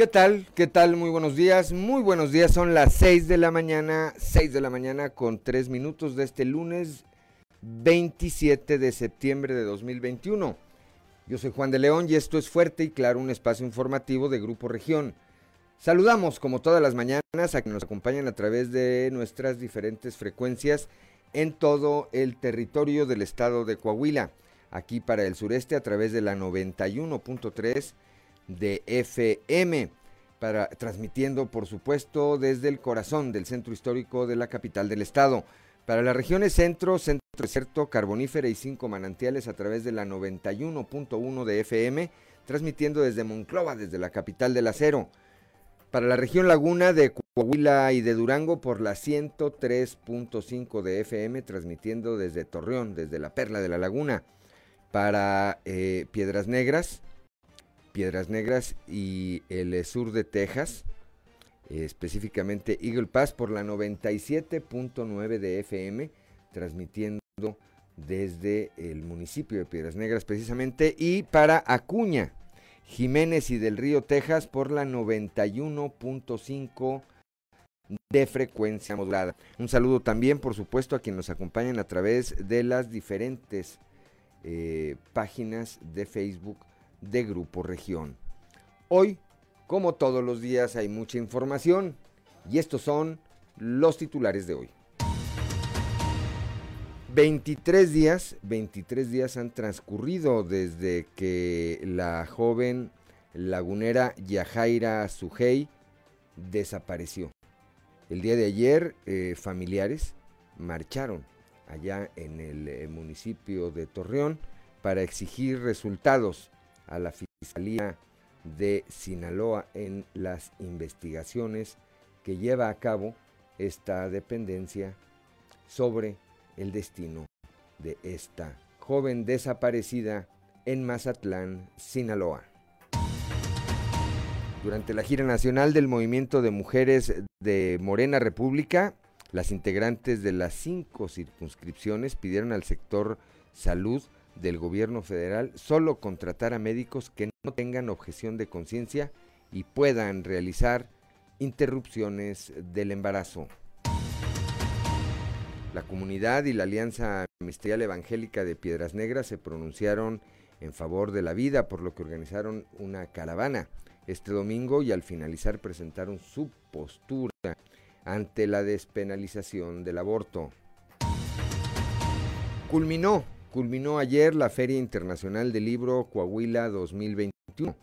¿Qué tal? ¿Qué tal? Muy buenos días. Muy buenos días. Son las 6 de la mañana, 6 de la mañana con 3 minutos de este lunes 27 de septiembre de 2021. Yo soy Juan de León y esto es Fuerte y Claro, un espacio informativo de Grupo Región. Saludamos como todas las mañanas a quienes nos acompañan a través de nuestras diferentes frecuencias en todo el territorio del estado de Coahuila. Aquí para el sureste a través de la 91.3 de FM, para, transmitiendo por supuesto desde el corazón del centro histórico de la capital del estado. Para las regiones centro, centro desierto, carbonífera y cinco manantiales a través de la 91.1 de FM, transmitiendo desde Monclova, desde la capital del acero. Para la región laguna de Coahuila y de Durango por la 103.5 de FM, transmitiendo desde Torreón, desde la Perla de la Laguna. Para eh, Piedras Negras, Piedras Negras y el sur de Texas, específicamente Eagle Pass por la 97.9 de FM, transmitiendo desde el municipio de Piedras Negras precisamente, y para Acuña, Jiménez y del Río Texas por la 91.5 de frecuencia modulada. Un saludo también, por supuesto, a quienes nos acompañan a través de las diferentes eh, páginas de Facebook de Grupo Región. Hoy, como todos los días, hay mucha información y estos son los titulares de hoy. 23 días, 23 días han transcurrido desde que la joven lagunera Yajaira Sujei desapareció. El día de ayer, eh, familiares marcharon allá en el eh, municipio de Torreón para exigir resultados a la Fiscalía de Sinaloa en las investigaciones que lleva a cabo esta dependencia sobre el destino de esta joven desaparecida en Mazatlán, Sinaloa. Durante la gira nacional del movimiento de mujeres de Morena República, las integrantes de las cinco circunscripciones pidieron al sector salud del gobierno federal solo contratar a médicos que no tengan objeción de conciencia y puedan realizar interrupciones del embarazo. La comunidad y la Alianza Ministerial Evangélica de Piedras Negras se pronunciaron en favor de la vida, por lo que organizaron una caravana este domingo y al finalizar presentaron su postura ante la despenalización del aborto. Culminó Culminó ayer la Feria Internacional del Libro Coahuila 2021.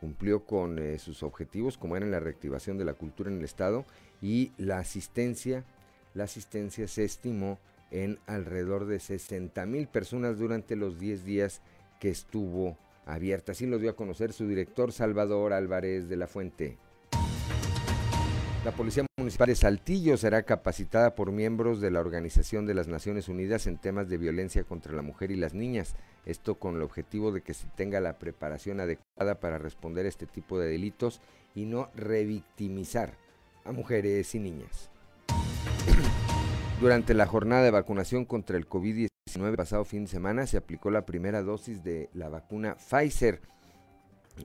Cumplió con eh, sus objetivos como eran la reactivación de la cultura en el estado y la asistencia. La asistencia se estimó en alrededor de 60 mil personas durante los 10 días que estuvo abierta. Así lo dio a conocer su director Salvador Álvarez de la Fuente. La Policía Municipal de Saltillo será capacitada por miembros de la Organización de las Naciones Unidas en temas de violencia contra la mujer y las niñas. Esto con el objetivo de que se tenga la preparación adecuada para responder a este tipo de delitos y no revictimizar a mujeres y niñas. Durante la jornada de vacunación contra el COVID-19 pasado fin de semana se aplicó la primera dosis de la vacuna Pfizer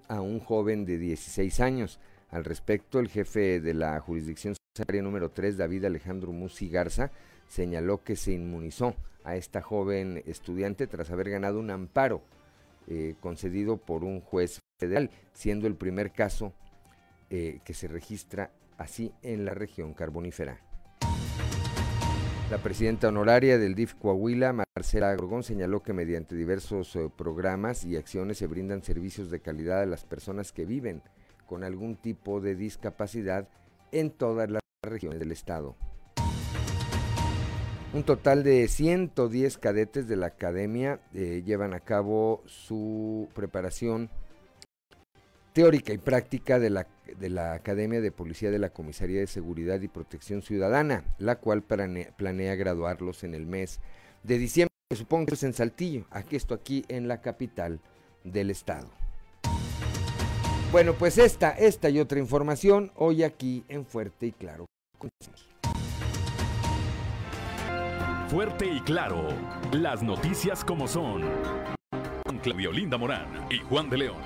a un joven de 16 años. Al respecto, el jefe de la jurisdicción sanitaria número 3, David Alejandro Musi Garza, señaló que se inmunizó a esta joven estudiante tras haber ganado un amparo eh, concedido por un juez federal, siendo el primer caso eh, que se registra así en la región carbonífera. La presidenta honoraria del DIF Coahuila, Marcela Gorgón, señaló que mediante diversos eh, programas y acciones se brindan servicios de calidad a las personas que viven con algún tipo de discapacidad en todas las regiones del estado. Un total de 110 cadetes de la academia eh, llevan a cabo su preparación teórica y práctica de la, de la Academia de Policía de la Comisaría de Seguridad y Protección Ciudadana, la cual planea graduarlos en el mes de diciembre, supongo que es en Saltillo, aquí esto aquí en la capital del estado. Bueno, pues esta, esta y otra información hoy aquí en Fuerte y Claro. Fuerte y Claro, las noticias como son. Con Claudio Linda Morán y Juan de León.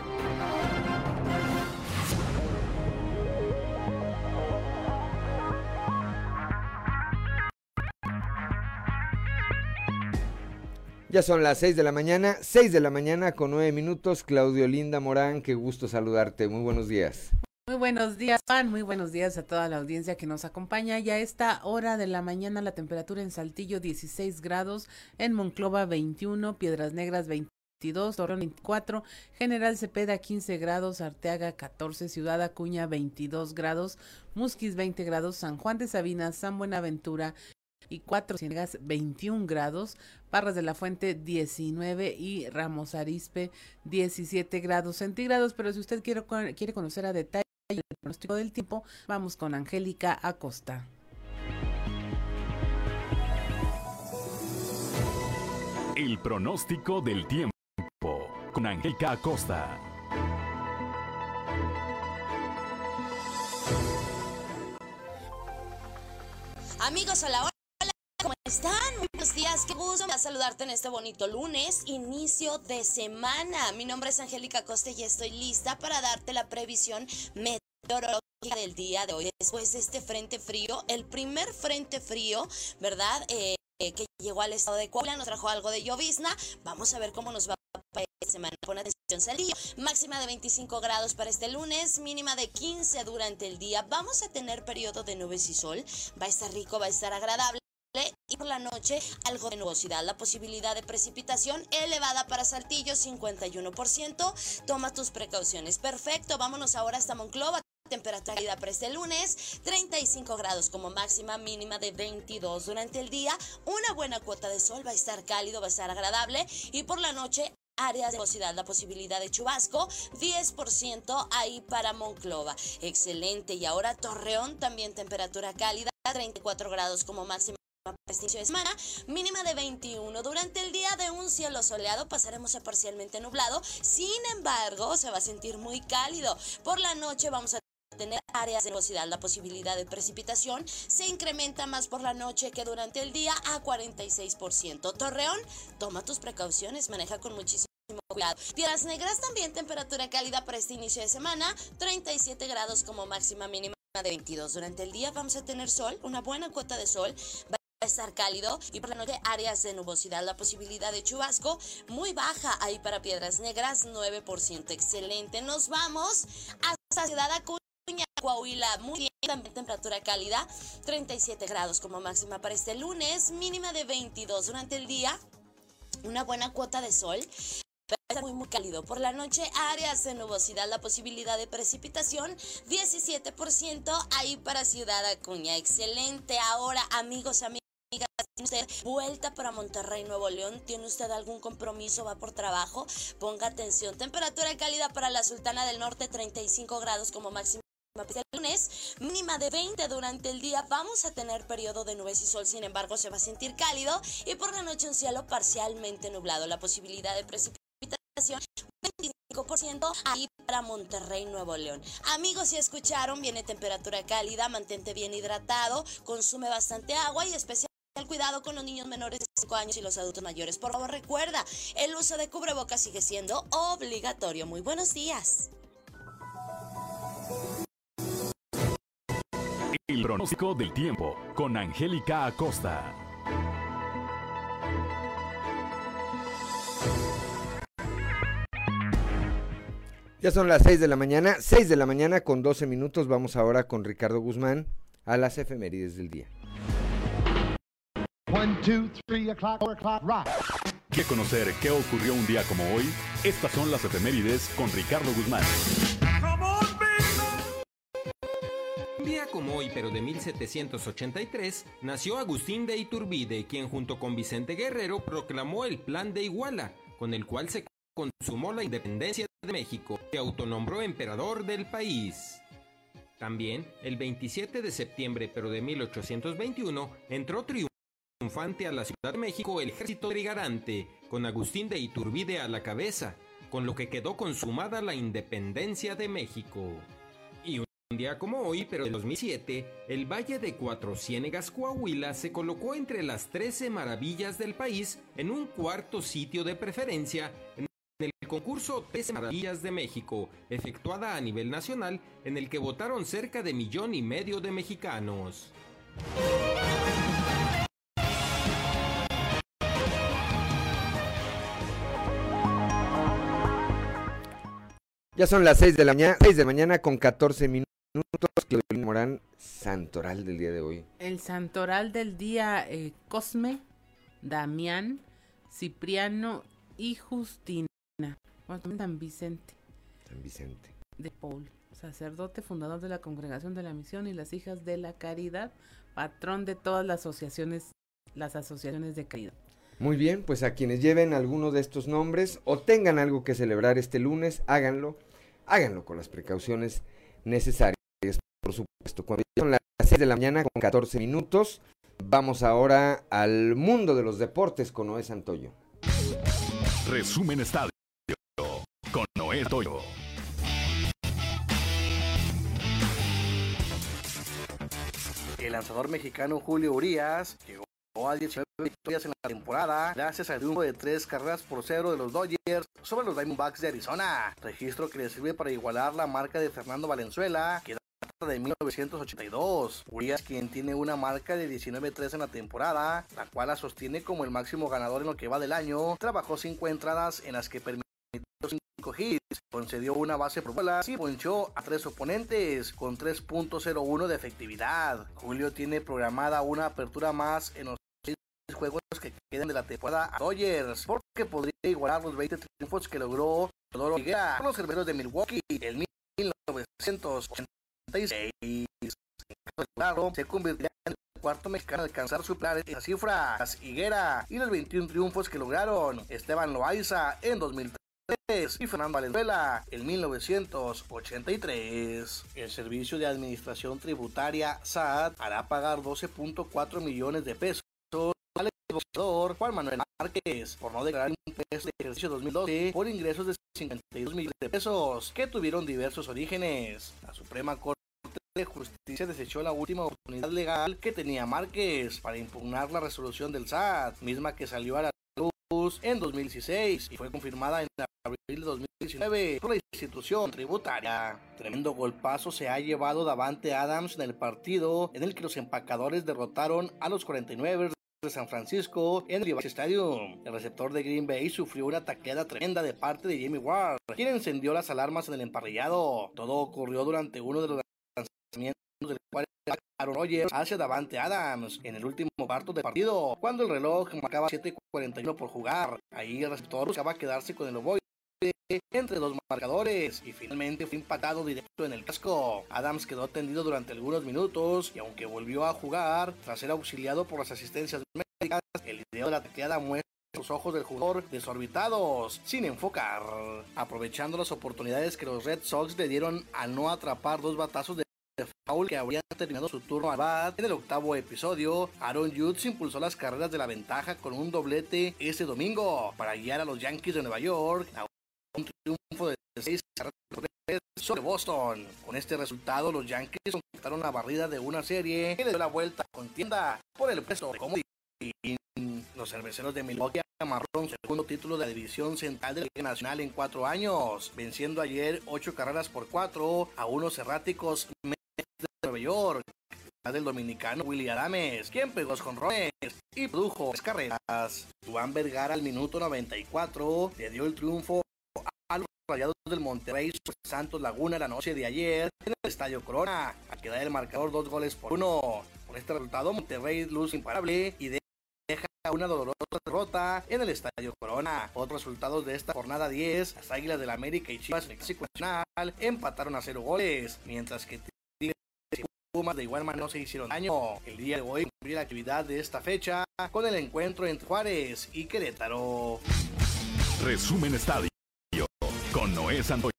Ya son las 6 de la mañana, 6 de la mañana con 9 minutos. Claudio Linda Morán, qué gusto saludarte. Muy buenos días. Muy buenos días, Juan. Muy buenos días a toda la audiencia que nos acompaña. Ya a esta hora de la mañana la temperatura en Saltillo 16 grados, en Monclova 21, Piedras Negras 22, Torreón 24, General Cepeda 15 grados, Arteaga 14, Ciudad Acuña 22 grados, Musquis 20 grados, San Juan de Sabina, San Buenaventura y 4 Ciénegas 21 grados, Parras de la Fuente 19 y Ramos Arispe 17 grados centígrados. Pero si usted quiere, quiere conocer a detalle el pronóstico del tiempo, vamos con Angélica Acosta. El pronóstico del tiempo con Angélica Acosta. Amigos, a la hora ¿Cómo están? Buenos días, qué gusto me saludarte en este bonito lunes, inicio de semana. Mi nombre es Angélica Costa y estoy lista para darte la previsión meteorológica del día de hoy. Después de este frente frío, el primer frente frío, ¿verdad? Eh, que llegó al estado de Coahuila, nos trajo algo de llovizna. Vamos a ver cómo nos va para esta semana. Pon atención, Salillo. Máxima de 25 grados para este lunes, mínima de 15 durante el día. Vamos a tener periodo de nubes y sol. Va a estar rico, va a estar agradable y por la noche algo de nubosidad. La posibilidad de precipitación elevada para Saltillo 51%. Toma tus precauciones. Perfecto, vámonos ahora hasta Monclova. Temperatura cálida para este lunes, 35 grados como máxima, mínima de 22 durante el día. Una buena cuota de sol, va a estar cálido, va a estar agradable. Y por la noche, áreas de nubosidad, la posibilidad de chubasco, 10% ahí para Monclova. Excelente. Y ahora Torreón, también temperatura cálida, 34 grados como máxima inicio de semana, mínima de 21. Durante el día de un cielo soleado pasaremos a parcialmente nublado, sin embargo se va a sentir muy cálido. Por la noche vamos a tener áreas de nubosidad, la posibilidad de precipitación se incrementa más por la noche que durante el día a 46%. Torreón, toma tus precauciones, maneja con muchísimo cuidado. Piedras Negras también temperatura cálida para este inicio de semana, 37 grados como máxima mínima de 22. Durante el día vamos a tener sol, una buena cuota de sol estar cálido y por la noche áreas de nubosidad. La posibilidad de chubasco muy baja ahí para Piedras Negras, 9%. Excelente. Nos vamos hasta Ciudad Acuña, Coahuila. Muy bien, también temperatura cálida, 37 grados como máxima para este lunes, mínima de 22 durante el día. Una buena cuota de sol muy muy cálido. Por la noche, áreas de nubosidad, la posibilidad de precipitación, 17% ahí para Ciudad Acuña. Excelente. Ahora, amigos, amigos. ¿Tiene usted vuelta para Monterrey, Nuevo León? ¿Tiene usted algún compromiso? ¿Va por trabajo? Ponga atención. Temperatura cálida para la Sultana del Norte, 35 grados como máximo. El lunes, mínima de 20 durante el día. Vamos a tener periodo de nubes y sol, sin embargo, se va a sentir cálido. Y por la noche, un cielo parcialmente nublado. La posibilidad de precipitación. 25% ahí para Monterrey, Nuevo León. Amigos, si escucharon, viene temperatura cálida, mantente bien hidratado, consume bastante agua y especialmente el cuidado con los niños menores de 5 años y los adultos mayores. Por favor, recuerda, el uso de cubrebocas sigue siendo obligatorio. Muy buenos días. El pronóstico del tiempo con Angélica Acosta. Ya son las 6 de la mañana, 6 de la mañana con 12 minutos. Vamos ahora con Ricardo Guzmán a las efemérides del día. One, two, three o'clock, four o'clock, rock. ¿Qué conocer qué ocurrió un día como hoy? Estas son las efemérides con Ricardo Guzmán. Un día como hoy, pero de 1783, nació Agustín de Iturbide, quien junto con Vicente Guerrero proclamó el Plan de Iguala, con el cual se consumó la independencia de México, que autonombró emperador del país. También, el 27 de septiembre, pero de 1821, entró triunfante triunfante a la Ciudad de México el ejército trigarante, con Agustín de Iturbide a la cabeza, con lo que quedó consumada la independencia de México. Y un día como hoy, pero de 2007, el Valle de Cuatro Ciénegas, Coahuila, se colocó entre las 13 maravillas del país en un cuarto sitio de preferencia en el concurso 13 Maravillas de México, efectuada a nivel nacional, en el que votaron cerca de millón y medio de mexicanos. Ya son las 6 de la mañana, 6 de mañana con 14 minutos. Claudelina Morán, santoral del día de hoy. El santoral del día, eh, Cosme, Damián, Cipriano y Justina. Bueno, también San Vicente. San Vicente. De Paul, sacerdote, fundador de la Congregación de la Misión y las Hijas de la Caridad, patrón de todas las asociaciones, las asociaciones de caridad. Muy bien, pues a quienes lleven alguno de estos nombres o tengan algo que celebrar este lunes, háganlo, háganlo con las precauciones necesarias, por supuesto. Cuando son las 6 de la mañana con 14 minutos, vamos ahora al mundo de los deportes con Noé Santoyo. Resumen Estadio con Noé Santoyo. El lanzador mexicano Julio Urias llegó a 19 victorias en la temporada gracias al triunfo de tres carreras por cero de los Dodgers sobre los Diamondbacks de Arizona, registro que le sirve para igualar la marca de Fernando Valenzuela, que de 1982. Urias, quien tiene una marca de 19-3 en la temporada, la cual la sostiene como el máximo ganador en lo que va del año, trabajó cinco entradas en las que permitió cinco hits, concedió una base por bolas y ponchó a tres oponentes con 3.01 de efectividad. Julio tiene programada una apertura más en los juegos que quedan de la temporada a Dodgers, porque podría igualar los 20 triunfos que logró Teodoro Higuera con los cerveros de Milwaukee en 1986. Claro, se convirtió en el cuarto mexicano en alcanzar superar esas cifras. Higuera y los 21 triunfos que lograron Esteban Loaiza en 2003 y Fernando Valenzuela en 1983. El Servicio de Administración Tributaria SAT hará pagar 12.4 millones de pesos al boxeador Juan Manuel Márquez por no declarar impuestos de ejercicio 2012 por ingresos de 52 millones de pesos que tuvieron diversos orígenes. La Suprema Corte de Justicia desechó la última oportunidad legal que tenía Márquez para impugnar la resolución del SAT, misma que salió a la luz en 2016 y fue confirmada en abril de 2019 por la institución tributaria. Tremendo golpazo se ha llevado Davante Adams en el partido en el que los empacadores derrotaron a los 49 de San Francisco en el Levi's Stadium. El receptor de Green Bay sufrió una taqueada tremenda de parte de Jamie Ward, quien encendió las alarmas en el emparrillado. Todo ocurrió durante uno de los lanzamientos del cual Aaron Rodgers hacia Davante Adams en el último cuarto del partido, cuando el reloj marcaba 7.41 por jugar. Ahí el receptor buscaba quedarse con el ovoide entre dos marcadores y finalmente fue impactado directo en el casco. Adams quedó tendido durante algunos minutos y aunque volvió a jugar tras ser auxiliado por las asistencias médicas, el video de la tacleada muestra los ojos del jugador desorbitados, sin enfocar, aprovechando las oportunidades que los Red Sox le dieron al no atrapar dos batazos de foul que habrían terminado su turno al bat. En el octavo episodio, Aaron Judge impulsó las carreras de la ventaja con un doblete ese domingo para guiar a los Yankees de Nueva York a un triunfo de 6 sobre Boston. Con este resultado, los Yankees completaron la barrida de una serie que le dio la vuelta a contienda por el puesto de comodín. Los cerveceros de Milwaukee amarraron segundo título de la división central de la Liga Nacional en cuatro años, venciendo ayer ocho carreras por cuatro a unos erráticos de Nueva York. del dominicano Willy Adames, quien pegó con rones y produjo tres carreras. Juan Vergara al minuto 94 le dio el triunfo Rayados del Monterrey Santos Laguna la noche de ayer en el Estadio Corona, a quedar el marcador dos goles por uno. Con este resultado, Monterrey luz imparable y deja una dolorosa derrota en el Estadio Corona. Otros resultados de esta jornada 10, las Águilas del América y Chivas en el Clásico Nacional empataron a cero goles, mientras que Pumas de igual manera no se hicieron daño. El día de hoy concluye la actividad de esta fecha con el encuentro entre Juárez y Querétaro. Resumen Estadio con Noé Santoyo.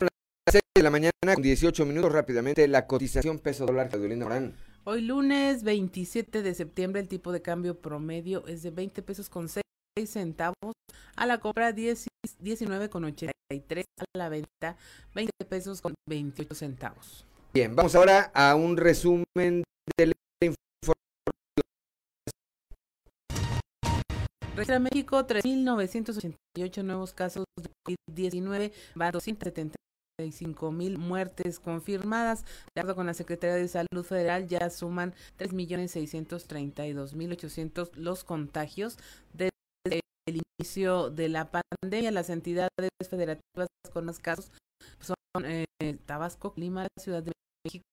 Las 6 de la mañana con 18 minutos rápidamente la cotización peso dólar Claudelina Morán. Hoy lunes 27 de septiembre el tipo de cambio promedio es de 20 pesos con 6 centavos, a la compra 10, 19 con 83, a la venta 20 pesos con 28 centavos. Bien, vamos ahora a un resumen Registra México 3.988 nuevos casos de COVID-19, va 270 cinco mil muertes confirmadas. De acuerdo con la Secretaría de Salud Federal, ya suman 3.632.800 los contagios desde el inicio de la pandemia. Las entidades federativas con los casos son eh, Tabasco, Clima, Ciudad de México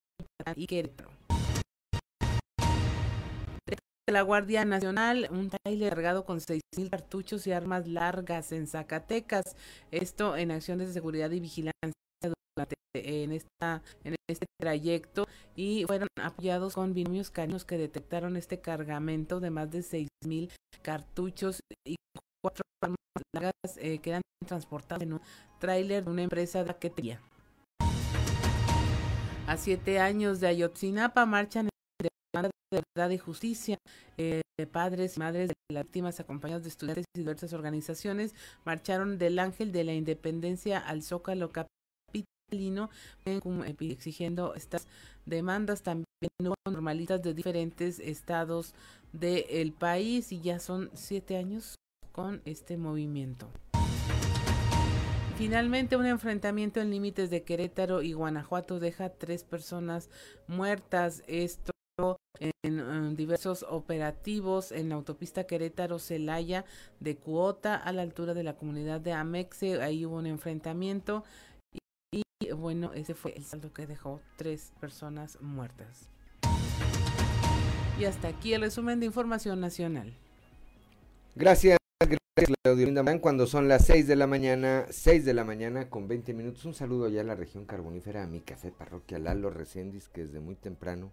y Querétaro la Guardia Nacional, un trailer cargado con seis mil cartuchos y armas largas en Zacatecas. Esto en acciones de seguridad y vigilancia en este trayecto y fueron apoyados con binomios caninos que detectaron este cargamento de más de seis mil cartuchos y cuatro armas largas eh, que eran transportadas en un tráiler de una empresa de paquetería. A siete años de Ayotzinapa marchan de verdad y justicia. Eh, padres y madres de las víctimas, acompañados de estudiantes y diversas organizaciones, marcharon del Ángel de la Independencia al Zócalo Capitalino, eh, exigiendo estas demandas. También hubo normalistas de diferentes estados del país y ya son siete años con este movimiento. Finalmente, un enfrentamiento en límites de Querétaro y Guanajuato deja tres personas muertas. Esto en, diversos operativos en la autopista Querétaro-Celaya de Cuota a la altura de la comunidad de Amexe. Ahí hubo un enfrentamiento y, bueno, ese fue el saldo que dejó tres personas muertas. Y hasta aquí el resumen de información nacional. Gracias, Cuando son las 6 de la mañana, 6 de la mañana con 20 minutos, un saludo ya a la región carbonífera, a mi café parroquial Lalo Recendis, que desde muy temprano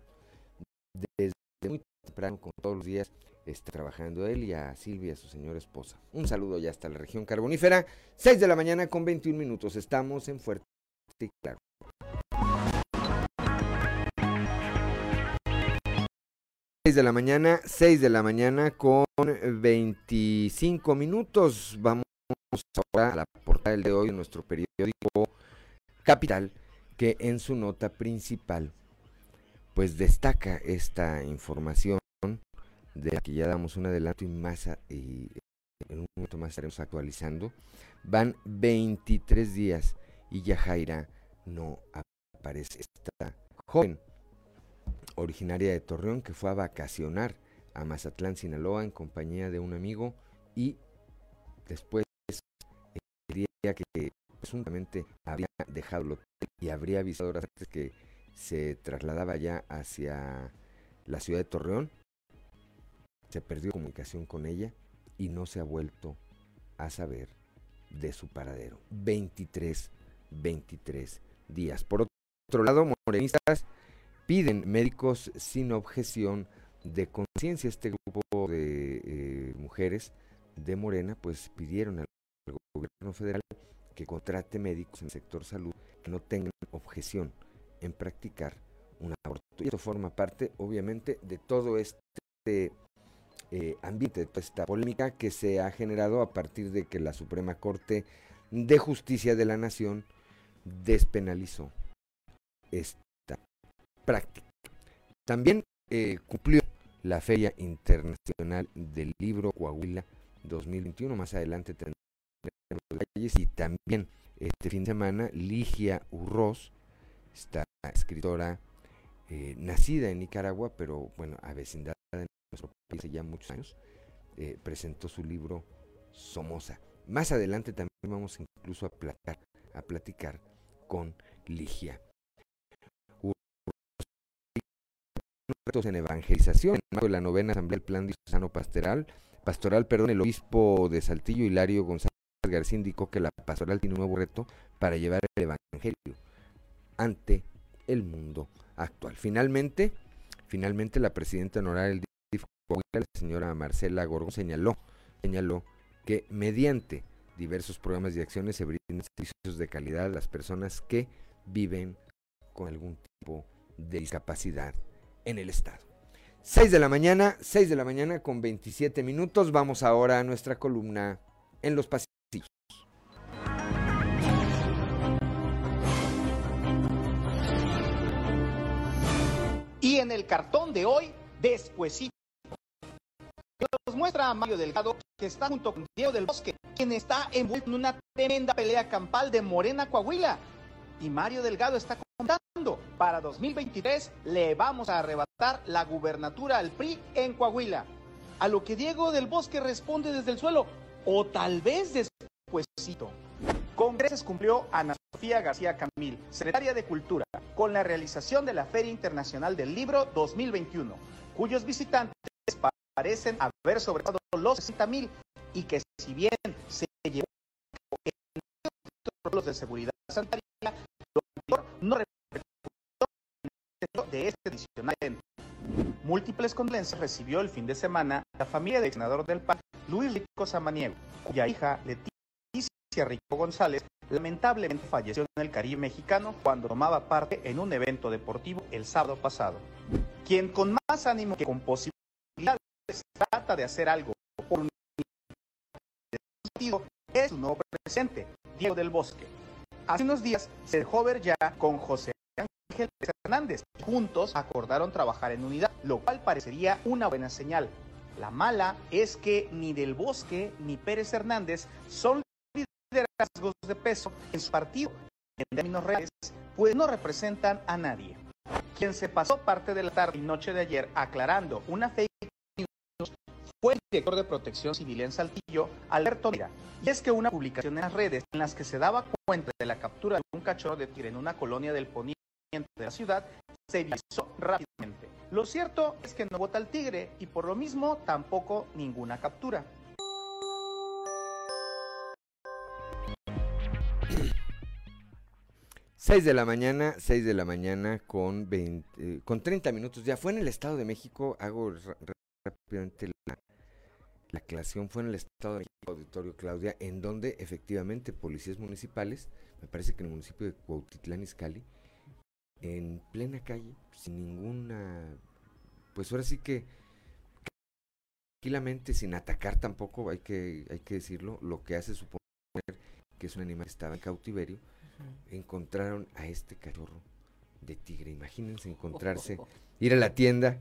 desde muy temprano, como todos los días, está trabajando él y a Silvia, su señora esposa. Un saludo ya hasta la región carbonífera. 6 de la mañana con 21 minutos. Estamos en Fuerte y Claro. de la mañana, 6 de la mañana con 25 minutos. Vamos ahora a la portada de hoy de nuestro periódico Capital, que en su nota principal pues destaca esta información de la que ya damos un adelanto y más y en un momento más estaremos actualizando. Van 23 días y Yajaira no aparece. Esta joven originaria de Torreón que fue a vacacionar a Mazatlán, Sinaloa en compañía de un amigo y después diría que presuntamente había dejado el hotel y habría avisado horas antes que se trasladaba ya hacia la ciudad de Torreón. Se perdió comunicación con ella y no se ha vuelto a saber de su paradero. 23, 23 días. Por otro lado, morenistas piden médicos sin objeción de conciencia. Este grupo de eh, mujeres de Morena pues pidieron al gobierno federal que contrate médicos en el sector salud que no tengan objeción en practicar un aborto. Y esto forma parte, obviamente, de todo este eh, ambiente, de toda esta polémica que se ha generado a partir de que la Suprema Corte de Justicia de la Nación despenalizó esta práctica. También eh, cumplió la Feria Internacional del Libro Coahuila 2021. Más adelante tendremos detalles y también este fin de semana Ligia Urroz esta escritora eh, nacida en Nicaragua, pero bueno, avecindada en nuestro país ya muchos años, eh, presentó su libro Somoza. Más adelante también vamos incluso a platicar, a platicar con Ligia. En evangelización, en de la novena asamblea del plan diocesano pastoral, pastoral, perdón, el obispo de Saltillo, Hilario González García, indicó que la pastoral tiene un nuevo reto para llevar el evangelio ante el mundo actual. Finalmente, finalmente la presidenta honoraria del DIF, la señora Marcela Gorgón, señaló, señaló que mediante diversos programas y acciones se brindan servicios de calidad a las personas que viven con algún tipo de discapacidad en el estado. 6 de la mañana, 6 de la mañana con 27 minutos. Vamos ahora a nuestra columna en los pasillos. En el cartón de hoy, despuesito, nos muestra a Mario Delgado que está junto con Diego del Bosque, quien está envuelto en una tremenda pelea campal de Morena Coahuila. y Mario Delgado está contando. Para 2023 le vamos a arrebatar la gubernatura al PRI en Coahuila. A lo que Diego del Bosque responde desde el suelo, o tal vez Congresos cumplió Ana Sofía García Camil, secretaria de Cultura, con la realización de la Feria Internacional del Libro 2021, cuyos visitantes parecen haber sobrepasado los 60 mil y que si bien se llevó en los de seguridad sanitaria, lo anterior no repercutió de este edición. Múltiples condolencias recibió el fin de semana la familia del senador del PAN, Luis Rico Samaniego, cuya hija Leticia Rico González lamentablemente falleció en el Caribe mexicano cuando tomaba parte en un evento deportivo el sábado pasado. Quien con más ánimo que con posibilidades trata de hacer algo por un sentido es su nuevo presidente, Diego del Bosque. Hace unos días se dejó ver ya con José Ángel Hernández. Juntos acordaron trabajar en unidad, lo cual parecería una buena señal. La mala es que ni Del Bosque ni Pérez Hernández son de peso en su partido. En términos reales, pues no representan a nadie. Quien se pasó parte de la tarde y noche de ayer aclarando una fake news fue el director de Protección Civil en Saltillo, Alberto Mira. Y es que una publicación en las redes en las que se daba cuenta de la captura de un cachorro de tigre en una colonia del poniente de la ciudad se viralizó rápidamente. Lo cierto es que no vota el tigre y por lo mismo tampoco ninguna captura. Seis de la mañana, 6 de la mañana con, 20, eh, con 30 minutos. Ya fue en el Estado de México, hago rápidamente la, la aclaración, fue en el Estado de México, Auditorio Claudia, en donde efectivamente policías municipales, me parece que en el municipio de Cuautitlán Izcalli, en plena calle, sin ninguna, pues ahora sí que tranquilamente, sin atacar tampoco, hay que, hay que decirlo, lo que hace suponer que es un animal que estaba en cautiverio, encontraron a este cachorro de tigre. Imagínense encontrarse, ir a la tienda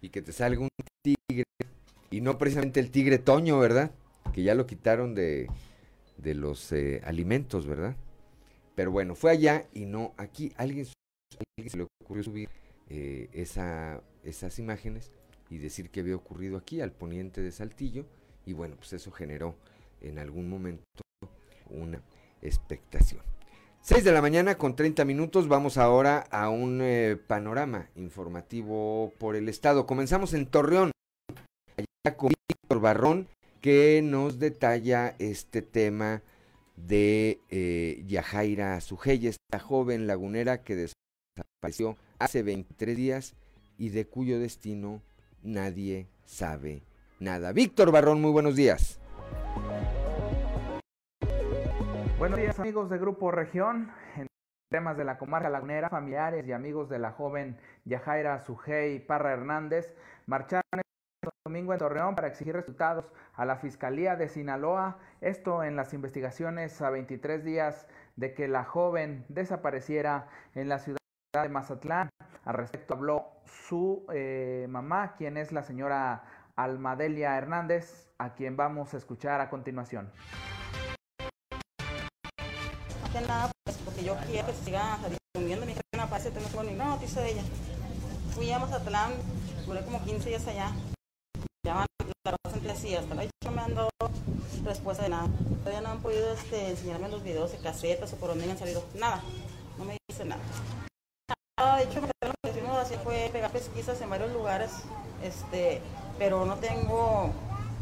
y que te salga un tigre, y no precisamente el tigre toño, ¿verdad? Que ya lo quitaron de, de los eh, alimentos, ¿verdad? Pero bueno, fue allá y no aquí. Alguien, alguien se le ocurrió subir eh, esa, esas imágenes y decir que había ocurrido aquí, al poniente de Saltillo, y bueno, pues eso generó en algún momento una expectación. 6 de la mañana con 30 minutos, vamos ahora a un eh, panorama informativo por el estado. Comenzamos en Torreón, allá con Víctor Barrón, que nos detalla este tema de eh, Yajaira Sujey, esta joven lagunera que desapareció hace 23 días y de cuyo destino nadie sabe nada. Víctor Barrón, muy buenos días. Buenos días amigos de Grupo Región. En temas de la comarca lagunera, familiares y amigos de la joven Yajaira Sujei Parra Hernández marcharon este domingo en Torreón para exigir resultados a la Fiscalía de Sinaloa. Esto en las investigaciones a 23 días de que la joven desapareciera en la ciudad de Mazatlán. Al respecto habló su eh, mamá, quien es la señora Almadelia Hernández, a quien vamos a escuchar a continuación yo quiero que siga difundiendo. Mi jefe no parece, no tengo ni noticia de ella. Fui a Mazatlán, duré como 15 días allá. Llaman la entre sí, hasta la hecho me han dado respuesta de nada. Todavía no han podido este, enseñarme los videos de casetas o por dónde han salido. Nada, no me dice nada. De hecho, lo que hicimos así fue pegar pesquisas en varios lugares, este, pero no tengo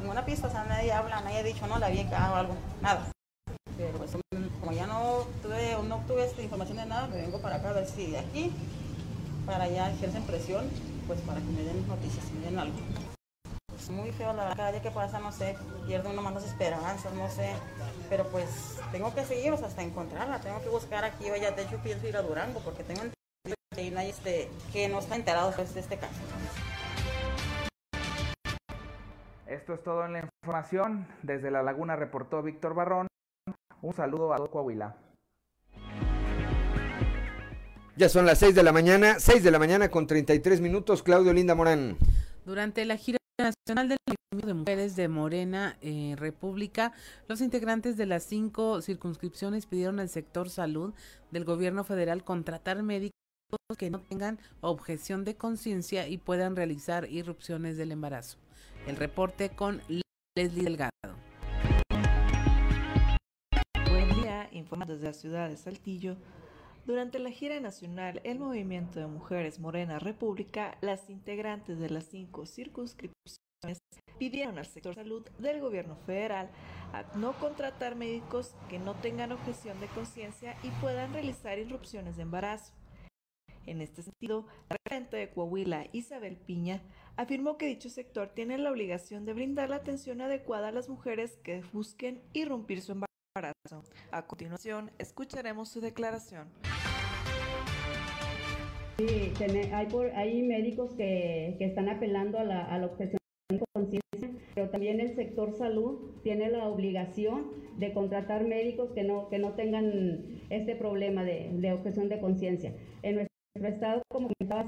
ninguna pista, o sea, nadie habla, nadie ha dicho, no, la vi o algo, nada. Pero eso como ya no tuve, no obtuve esta información de nada, me vengo para acá a ver si de aquí para allá ejercen presión, pues para que me den noticias, me den algo. Es muy feo, la verdad, cada día que pasa, no sé, pierdo uno más las esperanzas, no sé, pero pues tengo que seguir hasta encontrarla, tengo que buscar aquí, vaya, de hecho pienso ir a Durango, porque tengo entendido que nadie este, que no está enterado pues, de este caso. Esto es todo en la información. Desde La Laguna reportó Víctor Barrón. Un saludo a Coahuila. Ya son las 6 de la mañana, 6 de la mañana con 33 minutos. Claudio Linda Morán. Durante la gira nacional del de mujeres de Morena eh, República, los integrantes de las cinco circunscripciones pidieron al sector salud del gobierno federal contratar médicos que no tengan objeción de conciencia y puedan realizar irrupciones del embarazo. El reporte con Leslie Delgado. Informando desde la ciudad de Saltillo. Durante la gira nacional El Movimiento de Mujeres Morena República, las integrantes de las cinco circunscripciones pidieron al sector salud del gobierno federal a no contratar médicos que no tengan objeción de conciencia y puedan realizar irrupciones de embarazo. En este sentido, la representante de Coahuila, Isabel Piña, afirmó que dicho sector tiene la obligación de brindar la atención adecuada a las mujeres que busquen irrumpir su embarazo. A continuación, escucharemos su declaración. Sí, hay, médicos que, que, están apelando a la, a la objeción de conciencia, pero también el sector salud tiene la obligación de contratar médicos que no, que no tengan este problema de, de objeción de conciencia. En nuestro estado, como comentaba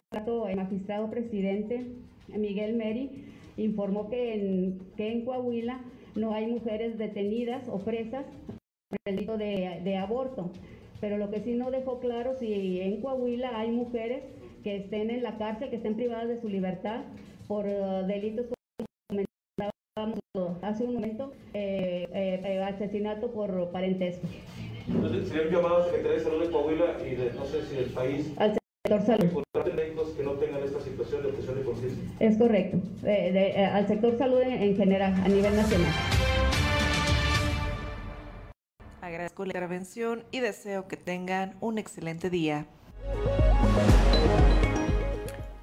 el magistrado presidente Miguel Meri informó que en, que en Coahuila no hay mujeres detenidas o presas el delito de, de aborto. Pero lo que sí no dejó claro si en Coahuila hay mujeres que estén en la cárcel, que estén privadas de su libertad por uh, delitos como comentábamos hace un momento, eh, eh, asesinato por parentesco. Entonces, sería un llamado a Secretaría de Salud de Coahuila y de, no sé si del país. Al sector salud. que no tengan esta situación de objeción de conciencia. Es correcto. Eh, de, eh, al sector salud en, en general, a nivel nacional. Agradezco la intervención y deseo que tengan un excelente día.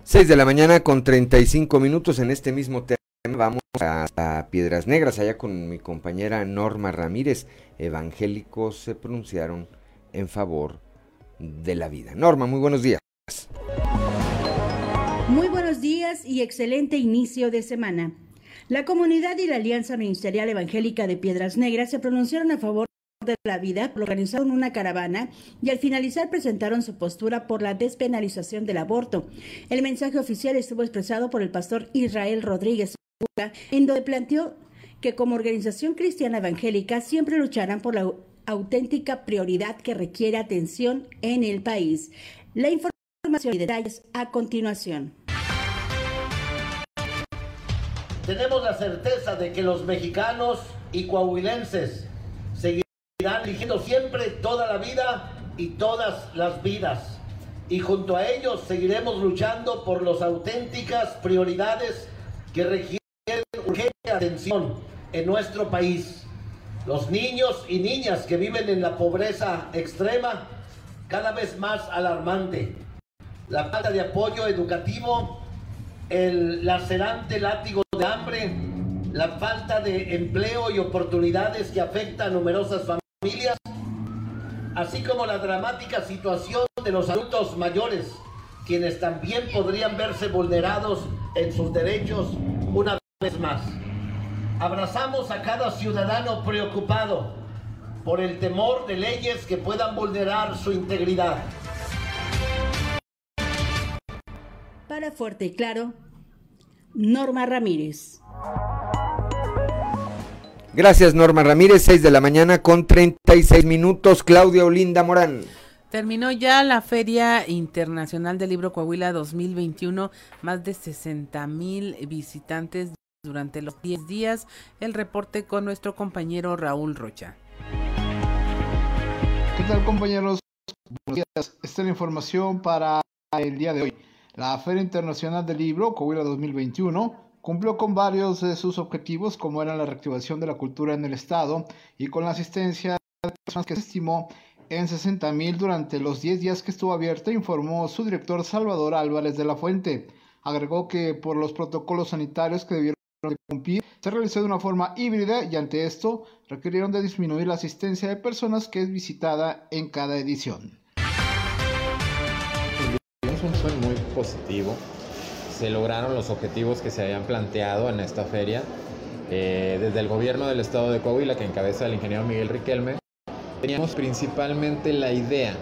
6 de la mañana con 35 minutos en este mismo tema. Vamos a, Piedras Negras, allá con mi compañera Norma Ramírez. Evangélicos se pronunciaron en favor de la vida. Norma, muy buenos días. Muy buenos días y excelente inicio de semana. La comunidad y la Alianza Ministerial Evangélica de Piedras Negras se pronunciaron a favor de la vida, organizaron una caravana y al finalizar presentaron su postura por la despenalización del aborto. El mensaje oficial estuvo expresado por el pastor Israel Rodríguez, en donde planteó que como organización cristiana evangélica siempre lucharán por la auténtica prioridad que requiere atención en el país. La información y detalles a continuación. Tenemos la certeza de que los mexicanos y coahuilenses seguirán eligiendo siempre toda la vida y todas las vidas. Y junto a ellos seguiremos luchando por las auténticas prioridades que requieren urgente atención en nuestro país. Los niños y niñas que viven en la pobreza extrema, cada vez más alarmante. La falta de apoyo educativo, el lacerante látigo de hambre, la falta de empleo y oportunidades que afecta a numerosas familias, así como la dramática situación de los adultos mayores, quienes también podrían verse vulnerados en sus derechos una vez más. Abrazamos a cada ciudadano preocupado por el temor de leyes que puedan vulnerar su integridad. Para Fuerte y Claro, Norma Ramírez. Gracias Norma Ramírez, 6 de la mañana con 36 minutos. Claudia Olinda Morán. Terminó ya la Feria Internacional del Libro Coahuila 2021, más de 60 mil visitantes durante los 10 días. El reporte con nuestro compañero Raúl Rocha. ¿Qué tal compañeros? Buenos días. Esta es la información para el día de hoy. La Feria Internacional del Libro Coahuila 2021 cumplió con varios de sus objetivos como era la reactivación de la cultura en el estado y con la asistencia de personas que se estimó en 60 mil durante los 10 días que estuvo abierta, informó su director Salvador Álvarez de la Fuente. Agregó que por los protocolos sanitarios que debieron de cumplir, se realizó de una forma híbrida y ante esto requirieron de disminuir la asistencia de personas que es visitada en cada edición. Es un sueño muy positivo. Se lograron los objetivos que se habían planteado en esta feria. Eh, desde el gobierno del estado de Coahuila, que encabeza el ingeniero Miguel Riquelme, teníamos principalmente la idea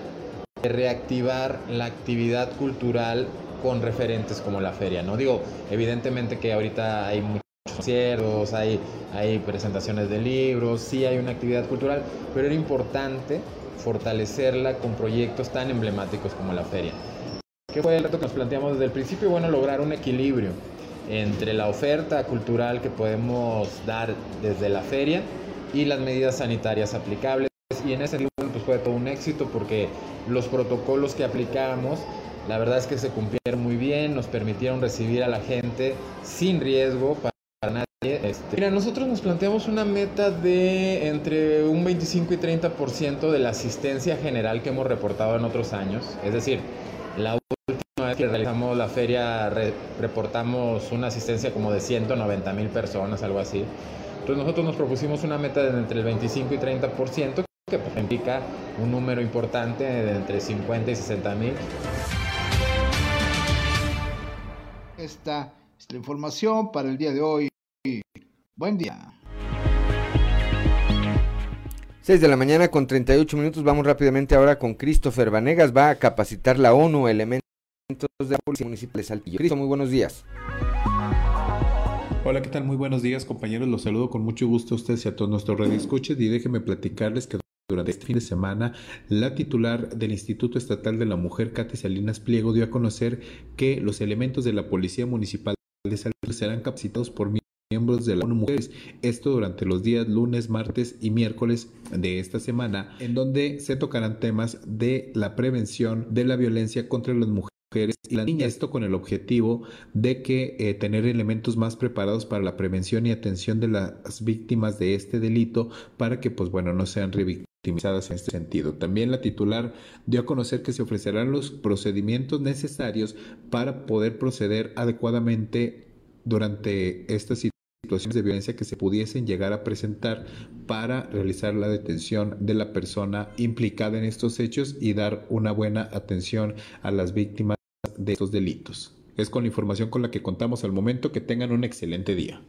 de reactivar la actividad cultural con referentes como la feria. No digo, evidentemente que ahorita hay muchos conciertos, hay, hay presentaciones de libros, sí hay una actividad cultural, pero era importante fortalecerla con proyectos tan emblemáticos como la feria. ¿Qué fue el reto que nos planteamos desde el principio? Bueno, lograr un equilibrio entre la oferta cultural que podemos dar desde la feria y las medidas sanitarias aplicables. Y en ese sentido pues fue todo un éxito porque los protocolos que aplicamos, la verdad es que se cumplieron muy bien, nos permitieron recibir a la gente sin riesgo para nadie. Este, mira, nosotros nos planteamos una meta de entre un 25 y 30% de la asistencia general que hemos reportado en otros años. Es decir, la última vez que realizamos la feria reportamos una asistencia como de 190 mil personas, algo así. Entonces nosotros nos propusimos una meta de entre el 25 y 30%, que pues, implica un número importante de entre 50 y 60 mil. Esta es la información para el día de hoy. Buen día. 6 de la mañana con 38 minutos. Vamos rápidamente ahora con Christopher Vanegas. Va a capacitar la ONU elementos de la Policía Municipal de Saltillo. Cristo, muy buenos días. Hola, ¿qué tal? Muy buenos días, compañeros. Los saludo con mucho gusto a ustedes y a todos nuestros radioescuches y déjenme platicarles que durante este fin de semana, la titular del Instituto Estatal de la Mujer, Katy Salinas Pliego, dio a conocer que los elementos de la Policía Municipal de Saltillo serán capacitados por miembros de la ONU Mujeres. Esto durante los días lunes, martes y miércoles de esta semana, en donde se tocarán temas de la prevención de la violencia contra las mujeres y la niña. Esto con el objetivo de que eh, tener elementos más preparados para la prevención y atención de las víctimas de este delito para que, pues bueno, no sean revictimizadas en este sentido. También la titular dio a conocer que se ofrecerán los procedimientos necesarios para poder proceder adecuadamente durante esta situación situaciones de violencia que se pudiesen llegar a presentar para realizar la detención de la persona implicada en estos hechos y dar una buena atención a las víctimas de estos delitos. Es con la información con la que contamos al momento. Que tengan un excelente día.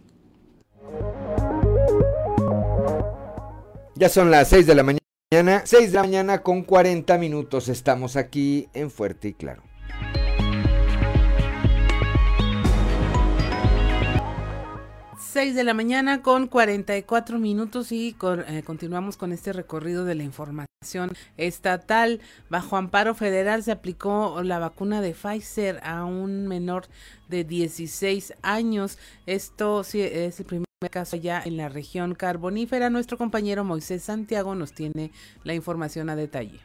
Ya son las 6 de la mañana, 6 de la mañana con 40 minutos. Estamos aquí en Fuerte y Claro. 6 de la mañana con 44 minutos y eh, continuamos con este recorrido de la información estatal. Bajo amparo federal se aplicó la vacuna de Pfizer a un menor de 16 años. Esto sí es el primer caso ya en la región carbonífera. Nuestro compañero Moisés Santiago nos tiene la información a detalle.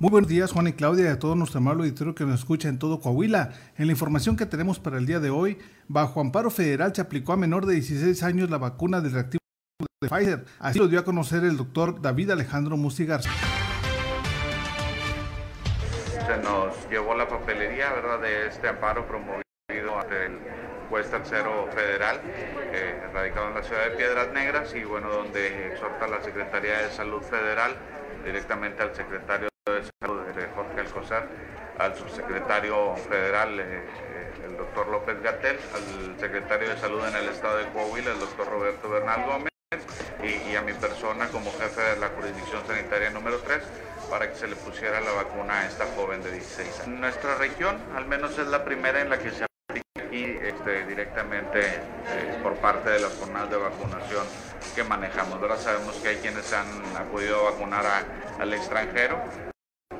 Muy buenos días Juan y Claudia y a todo nuestro amable auditorio que nos escucha en todo Coahuila. En la información que tenemos para el día de hoy, bajo amparo federal se aplicó a menor de 16 años la vacuna del reactivo de Pfizer. Así lo dio a conocer el doctor David Alejandro Musigar. Se nos llevó la papelería ¿verdad? de este amparo promovido ante el juez tercero federal, eh, radicado en la ciudad de Piedras Negras y bueno, donde exhorta la Secretaría de Salud Federal directamente al secretario de Salud, de Jorge Alcozar, al subsecretario federal, eh, eh, el doctor López Gatel, al secretario de Salud en el estado de Coahuila, el doctor Roberto Bernal Gómez, y, a mi persona como jefe de la jurisdicción sanitaria número 3 para que se le pusiera la vacuna a esta joven de 16 años. Nuestra región, al menos es la primera en la que se aplica aquí este, directamente eh, por parte de las jornadas de vacunación que manejamos. Ahora sabemos que hay quienes han acudido a vacunar al extranjero,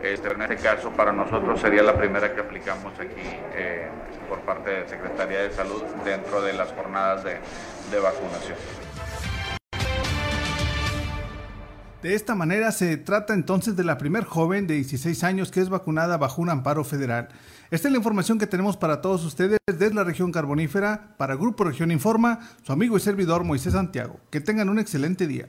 este, en este caso, para nosotros sería la primera que aplicamos aquí eh, por parte de Secretaría de Salud dentro de las jornadas de, de vacunación. De esta manera se trata entonces de la primer joven de 16 años que es vacunada bajo un amparo federal. Esta es la información que tenemos para todos ustedes desde la región carbonífera. Para Grupo Región Informa, su amigo y servidor Moisés Santiago. Que tengan un excelente día.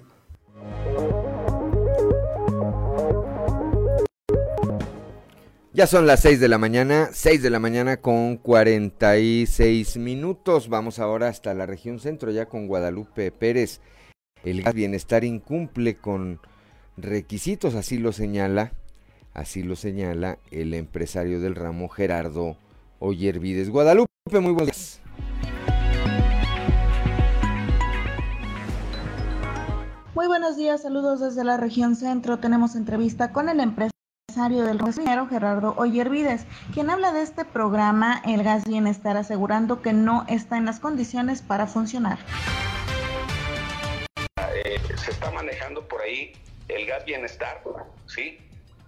Ya son las 6 de la mañana, 6 de la mañana con 46 minutos. Vamos ahora hasta la región centro, ya con Guadalupe Pérez. El gas bienestar incumple con requisitos, así lo señala, así lo señala el empresario del ramo Gerardo Oyervides. Guadalupe, muy buenos días. Muy buenos días, saludos desde la región centro. Tenemos entrevista con el empresario del ingeniero Gerardo Oyervides, quien habla de este programa El Gas Bienestar, asegurando que no está en las condiciones para funcionar. Eh, se está manejando por ahí el gas bienestar, ¿sí?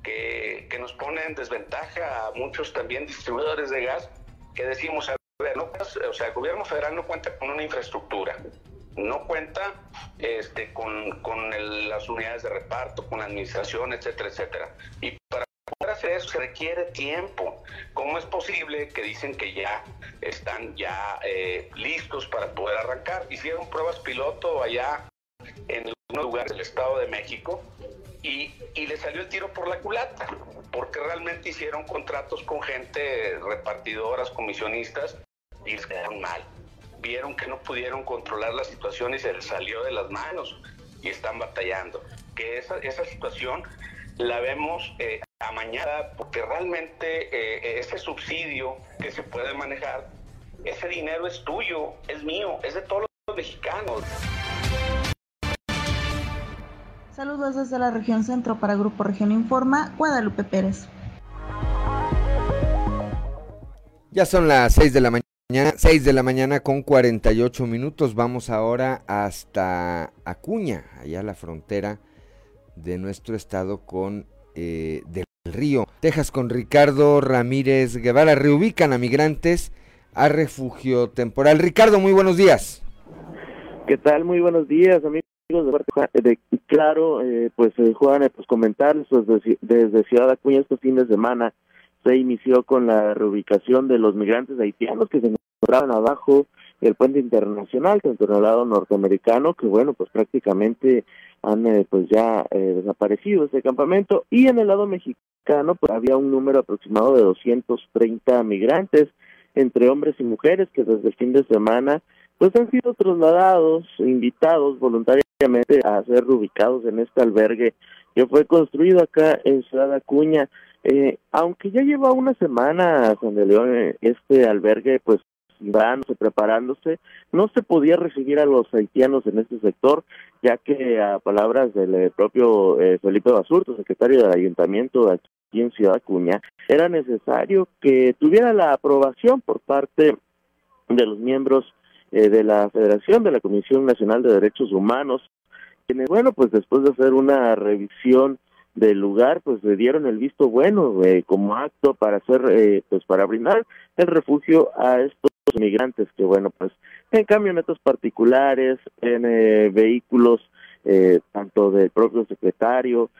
Que, que, nos pone en desventaja a muchos también distribuidores de gas que decimos, a ver, no, o sea, el gobierno federal no cuenta con una infraestructura, no cuenta este, con, con el, las unidades de reparto, con la administración, etcétera, etcétera. Y para poder hacer eso se requiere tiempo. ¿Cómo es posible que dicen que ya están ya eh, listos para poder arrancar? Hicieron pruebas piloto allá en algunos lugares del Estado de México y, y le salió el tiro por la culata, porque realmente hicieron contratos con gente, repartidoras, comisionistas, y les quedaron mal vieron que no pudieron controlar la situación y se les salió de las manos y están batallando. Que esa, esa situación la vemos eh, amañada porque realmente eh, ese subsidio que se puede manejar, ese dinero es tuyo, es mío, es de todos los mexicanos. Saludos desde la región centro para Grupo Región Informa, Guadalupe Pérez. Ya son las 6 de la mañana. 6 de la mañana con 48 minutos. Vamos ahora hasta Acuña, allá a la frontera de nuestro estado con eh, del río. Texas con Ricardo Ramírez Guevara. Reubican a migrantes a refugio temporal. Ricardo, muy buenos días. ¿Qué tal? Muy buenos días, amigos de, Claro. Eh, pues, eh, Juan, pues comentarles pues, desde Ciudad Acuña este fin de semana se inició con la reubicación de los migrantes haitianos que se abajo del puente internacional tanto en el lado norteamericano que bueno pues prácticamente han eh, pues ya eh, desaparecido este campamento y en el lado mexicano pues había un número aproximado de 230 migrantes entre hombres y mujeres que desde el fin de semana pues han sido trasladados invitados voluntariamente a ser reubicados en este albergue que fue construido acá en Ciudad Acuña. Eh, aunque ya lleva una semana, Juan de León, eh, este albergue, pues preparándose, no se podía recibir a los haitianos en este sector, ya que a palabras del eh, propio Felipe Basurto, secretario del ayuntamiento aquí en Ciudad Acuña, era necesario que tuviera la aprobación por parte de los miembros de la Federación de la Comisión Nacional de Derechos Humanos, quienes, bueno, pues después de hacer una revisión del lugar pues le dieron el visto bueno eh, como acto para hacer eh, pues para brindar el refugio a estos migrantes que bueno pues en camionetas particulares en eh, vehículos tanto del propio secretario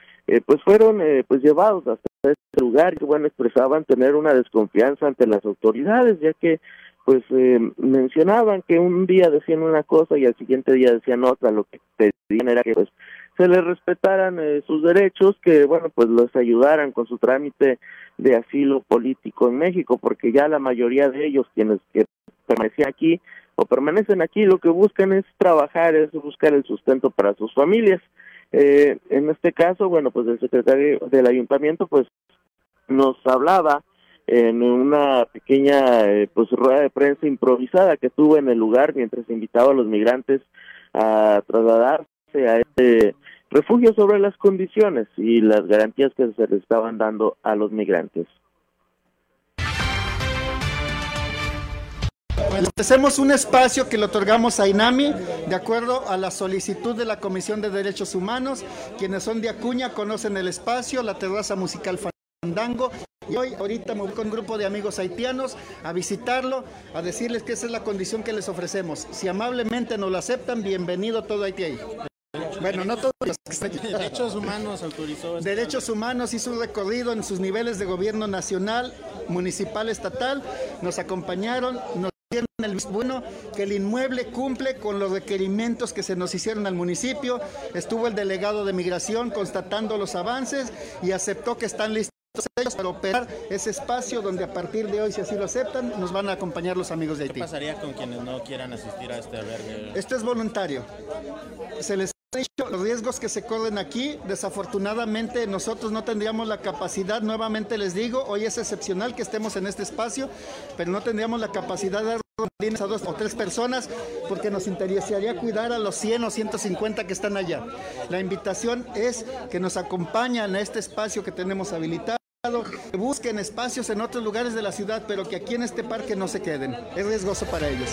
pues fueron pues llevados hasta este lugar y bueno expresaban tener una desconfianza ante las autoridades ya que pues mencionaban que un día decían una cosa y al siguiente día decían otra lo que pedían era que pues se les respetaran eh, sus derechos, que bueno, pues los ayudaran con su trámite de asilo político en México, porque ya la mayoría de ellos quienes que permanecían aquí o permanecen aquí, lo que buscan es trabajar, es buscar el sustento para sus familias. Eh, en este caso, bueno, pues el secretario del ayuntamiento pues nos hablaba en una pequeña eh, pues rueda de prensa improvisada que tuvo en el lugar mientras invitaba a los migrantes a trasladarse a este refugio sobre las condiciones y las garantías que se le estaban dando a los migrantes. Ofrecemos un espacio que le otorgamos a INAMI de acuerdo a la solicitud de la Comisión de Derechos Humanos. Quienes son de Acuña conocen el espacio, la terraza musical Fandango. Y hoy, ahorita me voy con un grupo de amigos haitianos a visitarlo, a decirles que esa es la condición que les ofrecemos. Si amablemente nos lo aceptan, bienvenido todo Haití. Bueno, no todos los Derechos Humanos autorizó. Este Derechos Humanos hizo un recorrido en sus niveles de gobierno nacional, municipal, estatal. Nos acompañaron, nos dieron el bueno que el inmueble cumple con los requerimientos que se nos hicieron al municipio. Estuvo el delegado de migración constatando los avances y aceptó que están listos ellos para operar ese espacio donde a partir de hoy, si así lo aceptan, nos van a acompañar los amigos de Haití. ¿Qué pasaría con quienes no quieran asistir a este albergue? Esto es voluntario. Se les los riesgos que se corren aquí. Desafortunadamente nosotros no tendríamos la capacidad, nuevamente les digo, hoy es excepcional que estemos en este espacio, pero no tendríamos la capacidad de a dos o tres personas porque nos interesaría cuidar a los 100 o 150 que están allá. La invitación es que nos acompañen a este espacio que tenemos habilitado que busquen espacios en otros lugares de la ciudad, pero que aquí en este parque no se queden. Es riesgoso para ellos.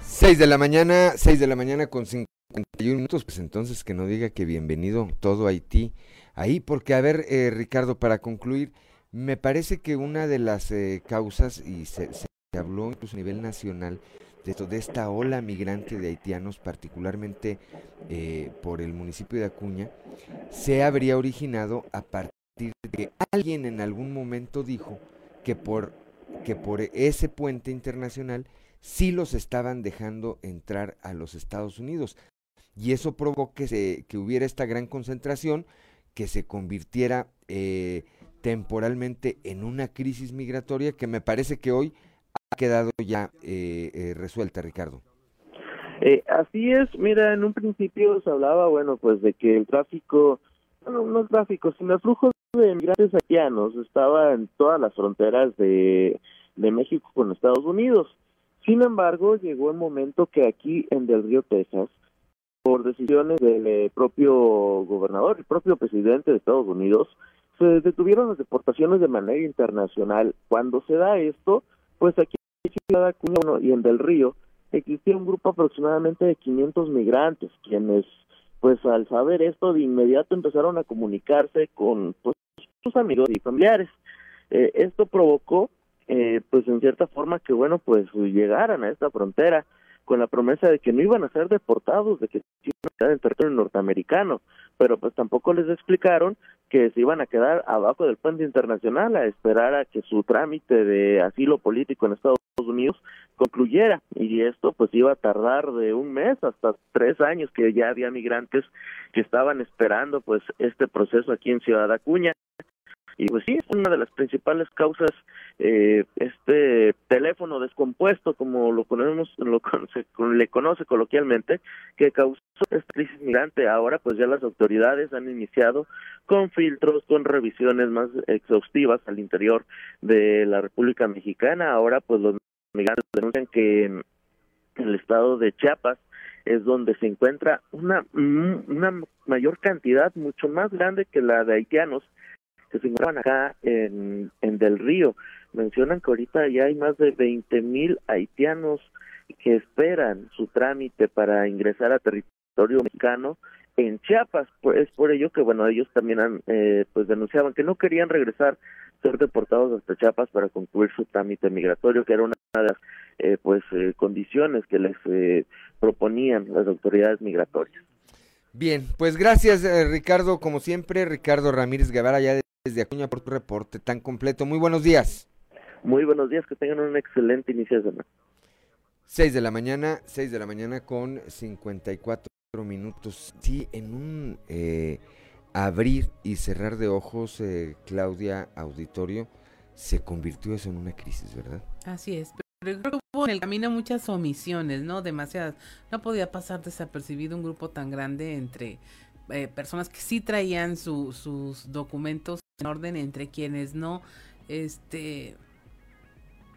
6 de la mañana, 6 de la mañana con 51 minutos, pues entonces que no diga que bienvenido todo Haití ahí, porque a ver, eh, Ricardo, para concluir, me parece que una de las eh, causas, y se, habló incluso a nivel nacional, de, esto, de esta ola migrante de haitianos, particularmente eh, por el municipio de Acuña, se habría originado a partir de que alguien en algún momento dijo que por, que por ese puente internacional sí los estaban dejando entrar a los Estados Unidos. Y eso provocó que, se, que hubiera esta gran concentración, que se convirtiera eh, temporalmente en una crisis migratoria que me parece que hoy ha quedado ya eh, eh, resuelta, Ricardo. Eh, así es, mira, en un principio se hablaba, bueno, pues de que el tráfico, bueno, no el tráfico, sino el flujo de migrantes haitianos estaba en todas las fronteras de, de México con Estados Unidos. Sin embargo, llegó el momento que aquí en Del Río, Texas, por decisiones del eh, propio gobernador, el propio presidente de Estados Unidos, se detuvieron las deportaciones de manera internacional. Cuando se da esto, pues aquí en Ciudad Acuña y en Del Río existía un grupo aproximadamente de 500 migrantes, quienes pues al saber esto de inmediato empezaron a comunicarse con pues, sus amigos y familiares. Eh, esto provocó eh, pues en cierta forma que bueno pues llegaran a esta frontera con la promesa de que no iban a ser deportados, de que iban a quedar en territorio norteamericano, pero pues tampoco les explicaron que se iban a quedar abajo del puente internacional a esperar a que su trámite de asilo político en Estados Unidos concluyera. Y esto pues iba a tardar de un mes hasta tres años que ya había migrantes que estaban esperando pues este proceso aquí en Ciudad Acuña y pues sí, es una de las principales causas, eh, este teléfono descompuesto, como lo conocemos, lo se, le conoce coloquialmente, que causó esta crisis migrante. Ahora pues ya las autoridades han iniciado con filtros, con revisiones más exhaustivas al interior de la República Mexicana. Ahora pues los migrantes denuncian que en el estado de Chiapas es donde se encuentra una, una mayor cantidad, mucho más grande que la de haitianos, que se encuentran acá en, en Del Río. Mencionan que ahorita ya hay más de 20 mil haitianos que esperan su trámite para ingresar a territorio mexicano en Chiapas. Es por ello que, bueno, ellos también han, eh, pues denunciaban que no querían regresar, ser deportados hasta Chiapas para concluir su trámite migratorio, que era una de las, eh, pues, eh, condiciones que les eh, proponían las autoridades migratorias. Bien, pues gracias eh, Ricardo, como siempre, Ricardo Ramírez Guevara, ya desde Acuña por tu reporte tan completo. Muy buenos días. Muy buenos días, que tengan un excelente inicio de semana. 6 de la mañana, 6 de la mañana con 54 minutos. Sí, en un eh, abrir y cerrar de ojos, eh, Claudia Auditorio, se convirtió eso en una crisis, ¿verdad? Así es. Pero creo que hubo en el camino muchas omisiones, ¿no? Demasiadas. No podía pasar desapercibido un grupo tan grande entre eh, personas que sí traían su, sus documentos en orden entre quienes no, este,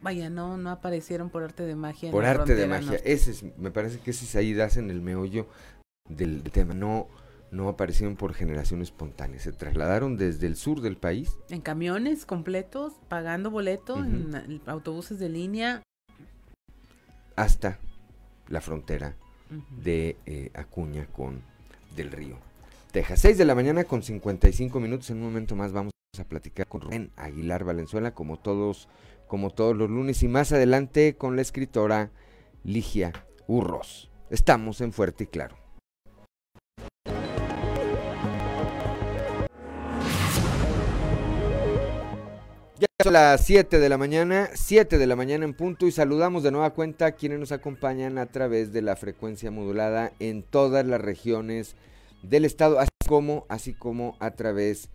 vaya, no, no aparecieron por arte de magia. Por arte de magia, ese es, me parece que ese es ahí das en el meollo del tema, no, no aparecieron por generación espontánea, se trasladaron desde el sur del país. En camiones completos, pagando boleto, uh -huh. en autobuses de línea. Hasta la frontera uh -huh. de eh, Acuña con Del Río. Texas. 6 de la mañana con 55 minutos. En un momento más vamos a platicar con Rubén Aguilar Valenzuela, como todos, como todos los lunes. Y más adelante con la escritora Ligia Urros. Estamos en Fuerte y Claro. Ya son las 7 de la mañana, 7 de la mañana en punto y saludamos de nueva cuenta a quienes nos acompañan a través de la frecuencia modulada en todas las regiones del estado, así como, así como a través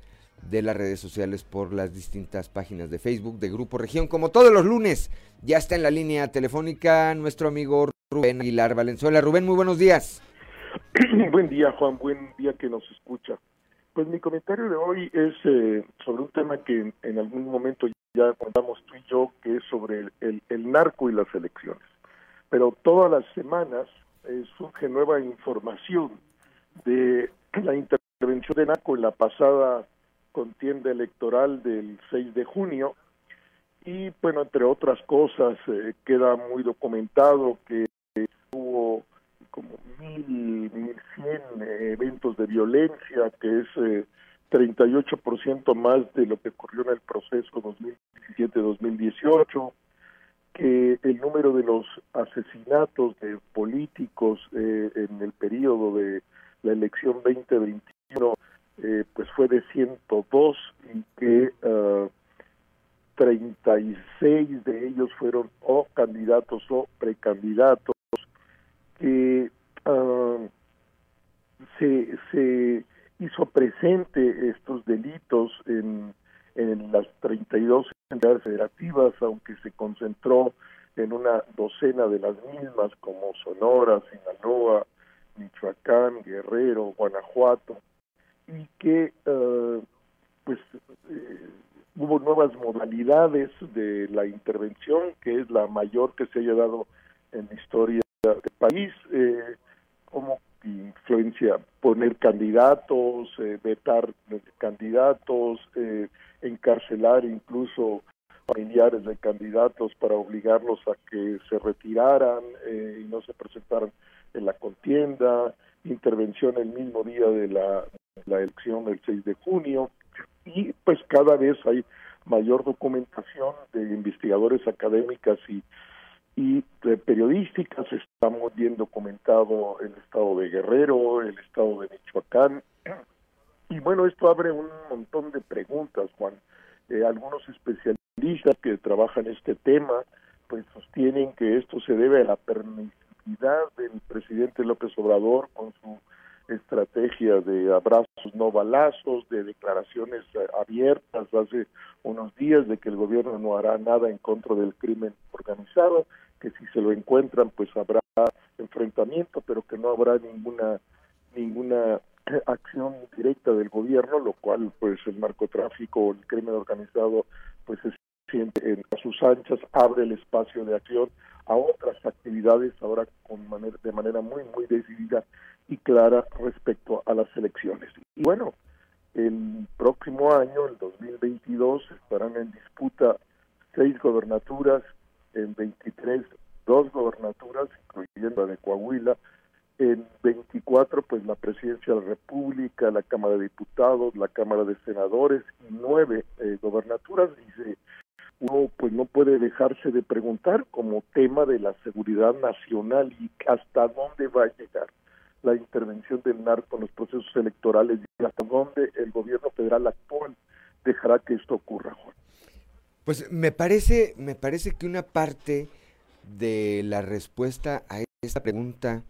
de las redes sociales por las distintas páginas de Facebook de Grupo Región. Como todos los lunes, ya está en la línea telefónica nuestro amigo Rubén Aguilar Valenzuela. Rubén, muy buenos días. Buen día, Juan, buen día que nos escucha. Pues mi comentario de hoy es eh, sobre un tema que en, algún momento ya contamos tú y yo, que es sobre el, el, narco y las elecciones. Pero todas las semanas eh, surge nueva información de la intervención de narco en la pasada contienda electoral del 6 de junio y bueno, entre otras cosas, eh, queda muy documentado que como mil, mil cien eh, eventos de violencia, que es eh, 38% más de lo que ocurrió en el proceso 2017-2018, que el número de los asesinatos de políticos eh, en el periodo de la elección 2021 eh, pues fue de 102 y que 36 ah, de ellos fueron o candidatos o precandidatos que ah, se, se hizo presente estos delitos en, en las 32 entidades federativas, aunque se concentró en una docena de las mismas como Sonora, Sinaloa, Michoacán, Guerrero, Guanajuato, y que ah, pues eh, hubo nuevas modalidades de la intervención, que es la mayor que se haya dado en la historia del país, eh, como influencia poner candidatos, eh, vetar candidatos, eh, encarcelar incluso familiares de candidatos para obligarlos a que se retiraran eh, y no se presentaran en la contienda, intervención el mismo día de la, elección del 6 de junio. Y pues cada vez hay mayor documentación de investigadores académicas y y eh, periodísticas. Estamos bien documentado el estado de Guerrero, el estado de Michoacán. Y bueno, esto abre un montón de preguntas, Juan. Eh, algunos especialistas que trabajan este tema, pues sostienen que esto se debe a la permisividad del presidente López Obrador con su estrategia de abrazos no balazos, de declaraciones eh, abiertas hace unos días de que el gobierno no hará nada en contra del crimen organizado que si se lo encuentran pues habrá enfrentamiento, pero que no habrá ninguna ninguna acción directa del gobierno, lo cual pues el narcotráfico o el crimen organizado pues se siente en, a sus anchas, abre el espacio de acción a otras actividades ahora con manera, de manera muy muy decidida y clara respecto a las elecciones. Y bueno, el próximo año, el 2022, estarán en disputa seis gobernaturas en 23 dos gobernaturas, incluyendo la de Coahuila, en 24 pues la presidencia de la República, la Cámara de Diputados, la Cámara de Senadores y nueve eh, gobernaturas. Dice, uno pues no puede dejarse de preguntar como tema de la seguridad nacional y hasta dónde va a llegar la intervención del narco en los procesos electorales y hasta dónde el gobierno federal actual dejará que esto ocurra, Juan. Pues me parece, me parece que una parte de la respuesta a esta pregunta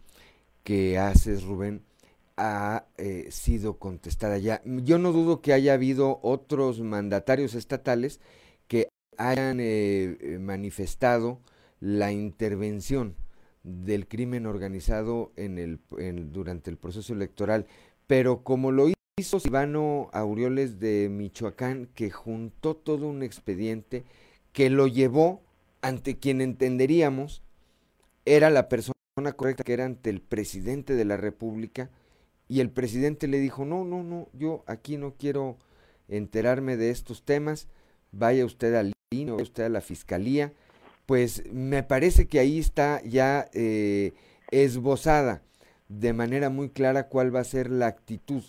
que haces, Rubén, ha eh, sido contestada ya. Yo no dudo que haya habido otros mandatarios estatales que hayan eh, eh, manifestado la intervención del crimen organizado en el, durante el proceso electoral, pero como lo hizo Silvano Aureoles de Michoacán, que juntó todo un expediente que lo llevó ante quien entenderíamos era la persona correcta, que era ante el presidente de la República, y el presidente le dijo, no, no, no, yo aquí no quiero enterarme de estos temas, vaya usted al INE, vaya usted a la fiscalía, pues me parece que ahí está ya eh, esbozada de manera muy clara cuál va a ser la actitud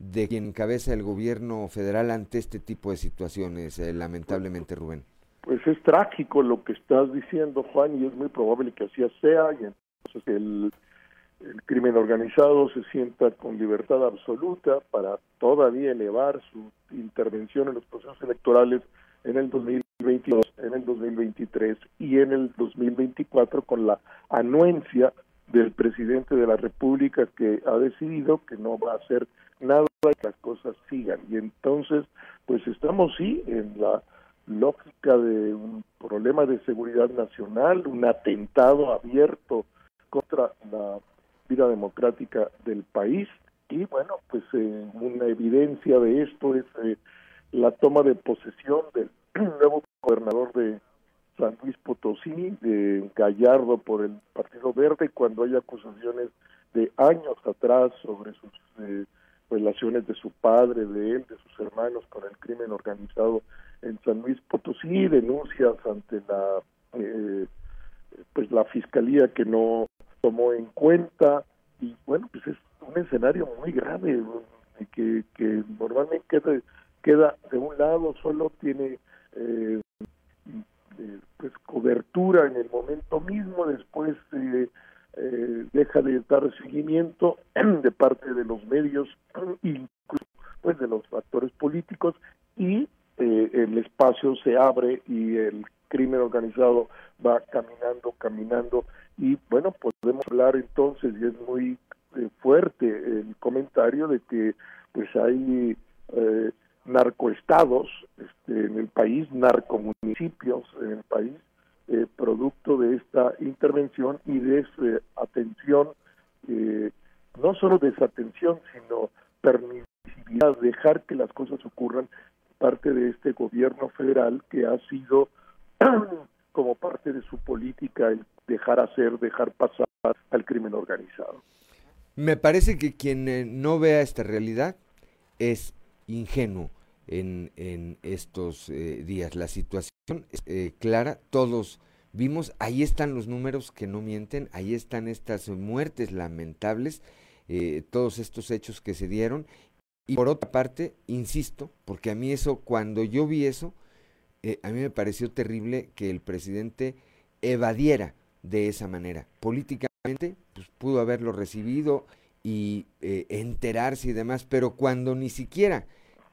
de quien encabeza el gobierno federal ante este tipo de situaciones, eh, lamentablemente, Rubén. Pues es trágico lo que estás diciendo, Juan, y es muy probable que así sea, y entonces el, el crimen organizado se sienta con libertad absoluta para todavía elevar su intervención en los procesos electorales en el 2022, en el 2023 y en el 2024 con la anuencia del presidente de la República que ha decidido que no va a hacer nada que las cosas sigan. Y entonces, pues estamos sí en la lógica de un problema de seguridad nacional, un atentado abierto contra la vida democrática del país y bueno, pues eh, una evidencia de esto es eh, la toma de posesión del nuevo gobernador de San Luis Potosí, de Gallardo por el Partido Verde, cuando hay acusaciones de años atrás sobre sus eh, relaciones de su padre, de él, de sus hermanos con el crimen organizado en San Luis Potosí, denuncias ante la eh, pues la fiscalía que no tomó en cuenta. Y bueno pues es un escenario muy grave que, que normalmente queda, de un lado solo tiene eh, eh, pues cobertura en el momento mismo después eh, deja de dar seguimiento de parte de los medios incluso pues de los actores políticos y eh, el espacio se abre y el crimen organizado va caminando, caminando. Y bueno, podemos hablar entonces y es muy eh, fuerte el comentario de que pues hay eh, narcoestados este, en el país, narcomunicipios en el país, eh, producto de esta intervención y de esa atención, eh, no solo desatención, sino permisibilidad, dejar que las cosas ocurran parte de este gobierno federal que ha sido como parte de su política el dejar hacer, dejar pasar al crimen organizado. Me parece que quien eh, no vea esta realidad es ingenuo en, estos eh, días. La situación es eh, clara, todos vimos, ahí están los números que no mienten, ahí están estas muertes lamentables, eh, todos estos hechos que se dieron. Y por otra parte, insisto, porque a mí eso, cuando yo vi eso, a mí me pareció terrible que el presidente evadiera de esa manera. Políticamente, pues pudo haberlo recibido y enterarse y demás, pero cuando ni siquiera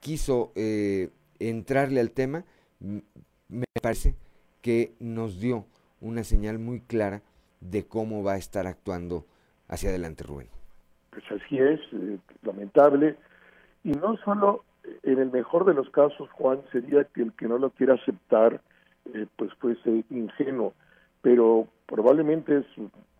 quiso eh, entrarle al tema, me parece que nos dio una señal muy clara de cómo va a estar actuando hacia adelante Rubén. Pues así es, eh, lamentable. Y no solo, eh, en el mejor de los casos, Juan, sería que el que no lo quiera aceptar, eh, pues fuese ingenuo, pero probablemente es,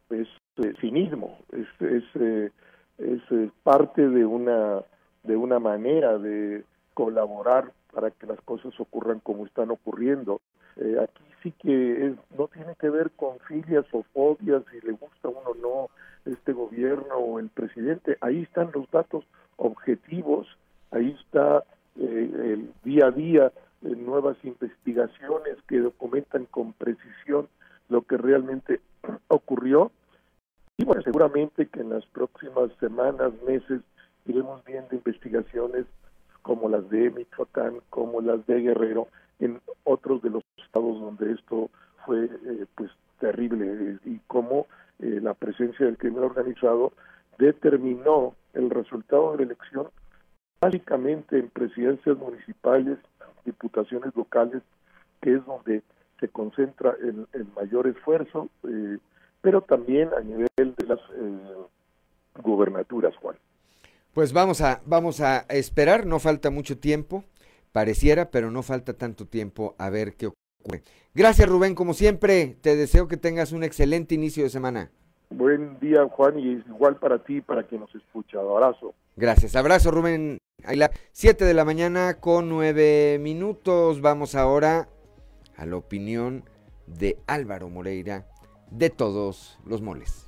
es eh, cinismo, es, es, es parte de una, de una manera de colaborar para que las cosas ocurran como están ocurriendo. Eh, aquí sí que es, no tiene que ver con filias o fobias, si le gusta uno o no este gobierno o el presidente. Ahí están los datos objetivos, ahí está eh, el día a día eh, nuevas investigaciones que documentan con precisión lo que realmente ocurrió. Y bueno, seguramente que en las próximas semanas, meses, iremos viendo investigaciones como las de Michoacán, como las de Guerrero, en otros de los estados donde esto fue eh, pues terrible eh, y cómo eh, la presencia del crimen organizado determinó el resultado de la elección básicamente en presidencias municipales, diputaciones locales, que es donde se concentra el, el mayor esfuerzo, eh, pero también a nivel de las eh, gubernaturas, Juan. Pues vamos a, vamos a esperar, no falta mucho tiempo, pareciera, pero no falta tanto tiempo a ver qué ocurre. Gracias Rubén, como siempre, te deseo que tengas un excelente inicio de semana. Buen día, Juan, y igual para ti, para quien nos escucha. Abrazo. Gracias, abrazo Rubén. Aguilar. 7 de la mañana con 9 minutos. Vamos ahora a la opinión de Álvaro Moreira de todos los moles.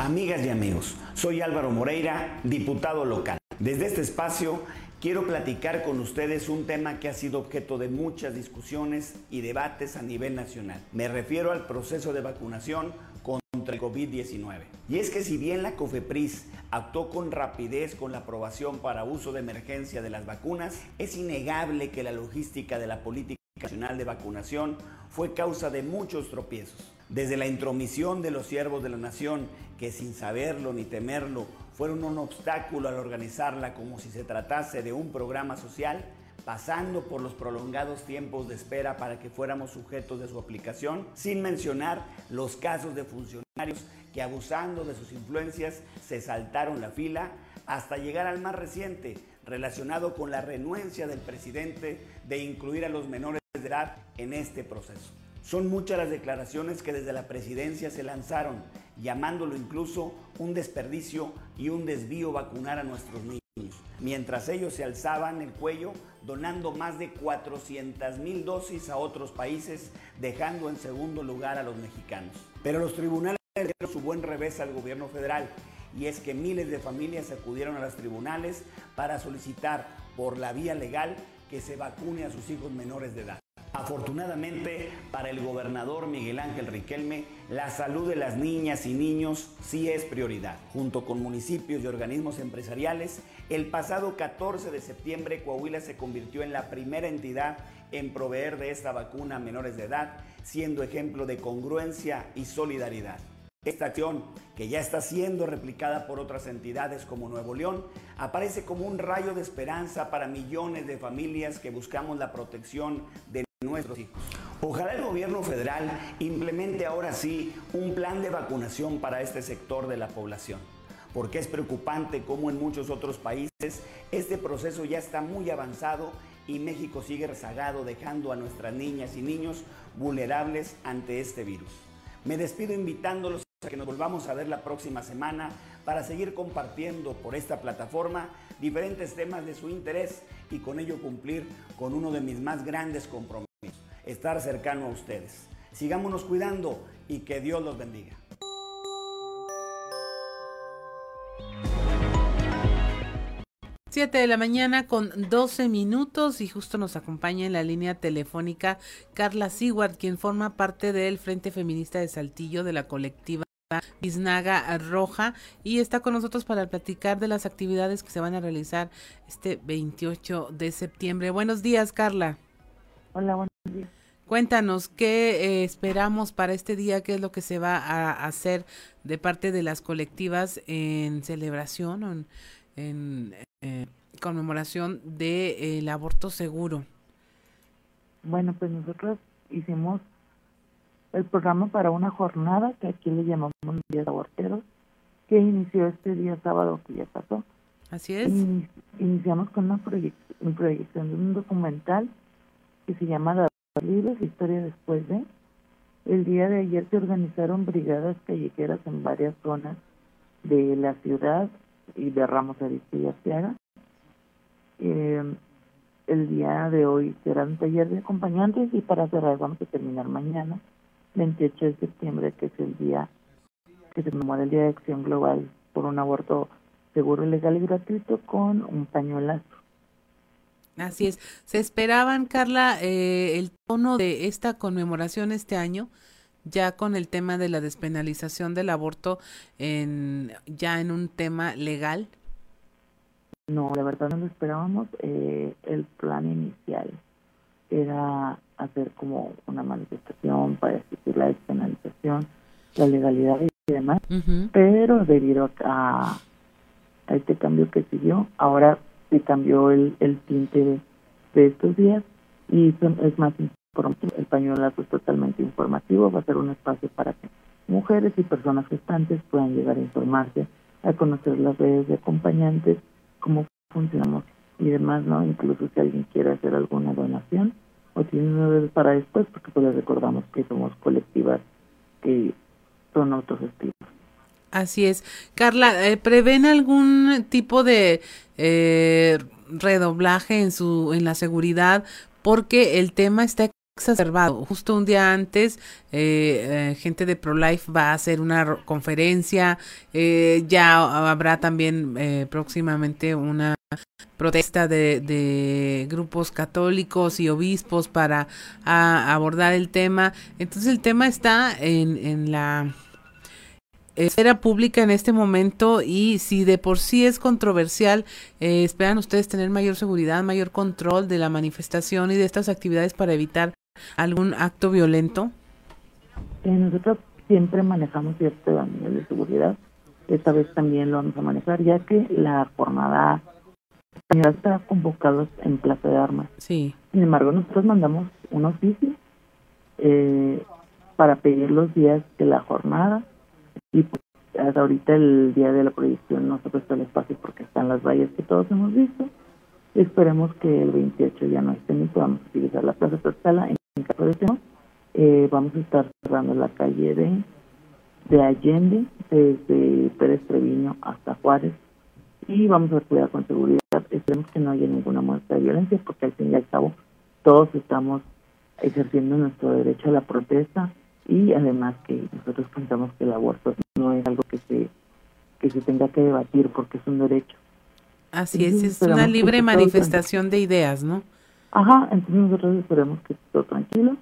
Amigas y amigos, soy Álvaro Moreira, diputado local. Desde este espacio quiero platicar con ustedes un tema que ha sido objeto de muchas discusiones y debates a nivel nacional. Me refiero al proceso de vacunación contra el COVID-19. Y es que si bien la COFEPRIS actuó con rapidez con la aprobación para uso de emergencia de las vacunas, es innegable que la logística de la política nacional de vacunación fue causa de muchos tropiezos. Desde la intromisión de los siervos de la nación, que sin saberlo ni temerlo fueron un obstáculo al organizarla como si se tratase de un programa social, pasando por los prolongados tiempos de espera para que fuéramos sujetos de su aplicación, sin mencionar los casos de funcionarios que abusando de sus influencias se saltaron la fila, hasta llegar al más reciente, relacionado con la renuencia del presidente de incluir a los menores de edad en este proceso. Son muchas las declaraciones que desde la presidencia se lanzaron, llamándolo incluso un desperdicio y un desvío vacunar a nuestros niños, mientras ellos se alzaban el cuello donando más de 400 mil dosis a otros países, dejando en segundo lugar a los mexicanos. Pero los tribunales dieron su buen revés al gobierno federal y es que miles de familias acudieron a los tribunales para solicitar por la vía legal que se vacune a sus hijos menores de edad. Afortunadamente para el gobernador Miguel Ángel Riquelme, la salud de las niñas y niños sí es prioridad. Junto con municipios y organismos empresariales, el pasado 14 de septiembre Coahuila se convirtió en la primera entidad en proveer de esta vacuna a menores de edad, siendo ejemplo de congruencia y solidaridad. Esta acción, que ya está siendo replicada por otras entidades como Nuevo León, aparece como un rayo de esperanza para millones de familias que buscamos la protección de nuestros hijos. Ojalá el gobierno federal implemente ahora sí un plan de vacunación para este sector de la población, porque es preocupante cómo en muchos otros países este proceso ya está muy avanzado y México sigue rezagado dejando a nuestras niñas y niños vulnerables ante este virus. Me despido invitándolos a que nos volvamos a ver la próxima semana para seguir compartiendo por esta plataforma diferentes temas de su interés y con ello cumplir con uno de mis más grandes compromisos, estar cercano a ustedes. Sigámonos cuidando y que Dios los bendiga. Siete de la mañana con 12 minutos y justo nos acompaña en la línea telefónica Carla Seward, quien forma parte del Frente Feminista de Saltillo de la colectiva Biznaga Roja y está con nosotros para platicar de las actividades que se van a realizar este 28 de septiembre. Buenos días, Carla. Hola, buenos días. Cuéntanos qué eh, esperamos para este día, qué es lo que se va a hacer de parte de las colectivas en celebración o en, eh, conmemoración del aborto seguro. Bueno, pues nosotros hicimos el programa para una jornada que aquí le llamamos Días Aborteros, que inició este día sábado que ya pasó. Así es. iniciamos con una, proyección de un documental que se llama La Libros, Historia Después de. El día de ayer se organizaron brigadas callejeras en varias zonas de la ciudad y de Ramos Arizpe y Arteaga. Eh, el día de hoy será un taller de acompañantes y para cerrar vamos a terminar mañana 28 de septiembre, que es el día que se conmemora el Día de Acción Global por un aborto seguro, legal y gratuito con un pañuelazo. Así es. ¿Se esperaban, Carla, eh, el tono de esta conmemoración este año? ya con el tema de la despenalización del aborto en ya en un tema legal? No, la verdad no lo esperábamos. Eh, el plan inicial era hacer como una manifestación para exigir la despenalización, la legalidad y demás, pero debido a, a este cambio que siguió, ahora se cambió el, el tinte de, estos días y es más informativo. El pañuelazo es totalmente informativo, va a ser un espacio para que mujeres y personas gestantes puedan llegar a informarse, a conocer las redes de acompañantes, cómo funcionamos y demás, ¿no? Incluso si alguien quiere hacer alguna donación, o tienen una vez para después, porque pues les recordamos que somos colectivas que son autogestivas. Así es. Carla, eh, ¿prevén algún tipo de eh, redoblaje en, su, en la seguridad? Porque el tema está exacerbado. Justo un día antes, eh, gente de ProLife va a hacer una conferencia. ya habrá también próximamente una protesta de, grupos católicos y obispos para abordar el tema. Entonces el tema está en, en la esfera pública en este momento y si de por sí es controversial, eh, ¿esperan ustedes tener mayor seguridad, mayor control de la manifestación y de estas actividades para evitar algún acto violento? Eh, nosotros siempre manejamos cierto nivel de seguridad. Esta vez también lo vamos a manejar, ya que la jornada está convocados en Plaza de Armas. Sí. Sin embargo, nosotros mandamos un oficio eh, para pedir los días de la jornada y pues, hasta ahorita el día de la proyección no se prestó el espacio porque están las vallas que todos hemos visto. Esperemos que el 28 ya no estén y podamos utilizar la Plaza Tlaxcala en caso de que no. eh, vamos a estar cerrando la calle de, de Allende, desde Pérez Treviño hasta Juárez, y vamos a cuidar con seguridad. Esperemos que no haya ninguna muestra de violencia, porque al fin y al cabo todos estamos ejerciendo nuestro derecho a la protesta y además que nosotros pensamos que el aborto no es algo que se que se tenga que debatir porque es un derecho. Así es, es una libre manifestación de ideas, ¿no? Ajá, entonces nosotros esperemos que esté todo tranquilo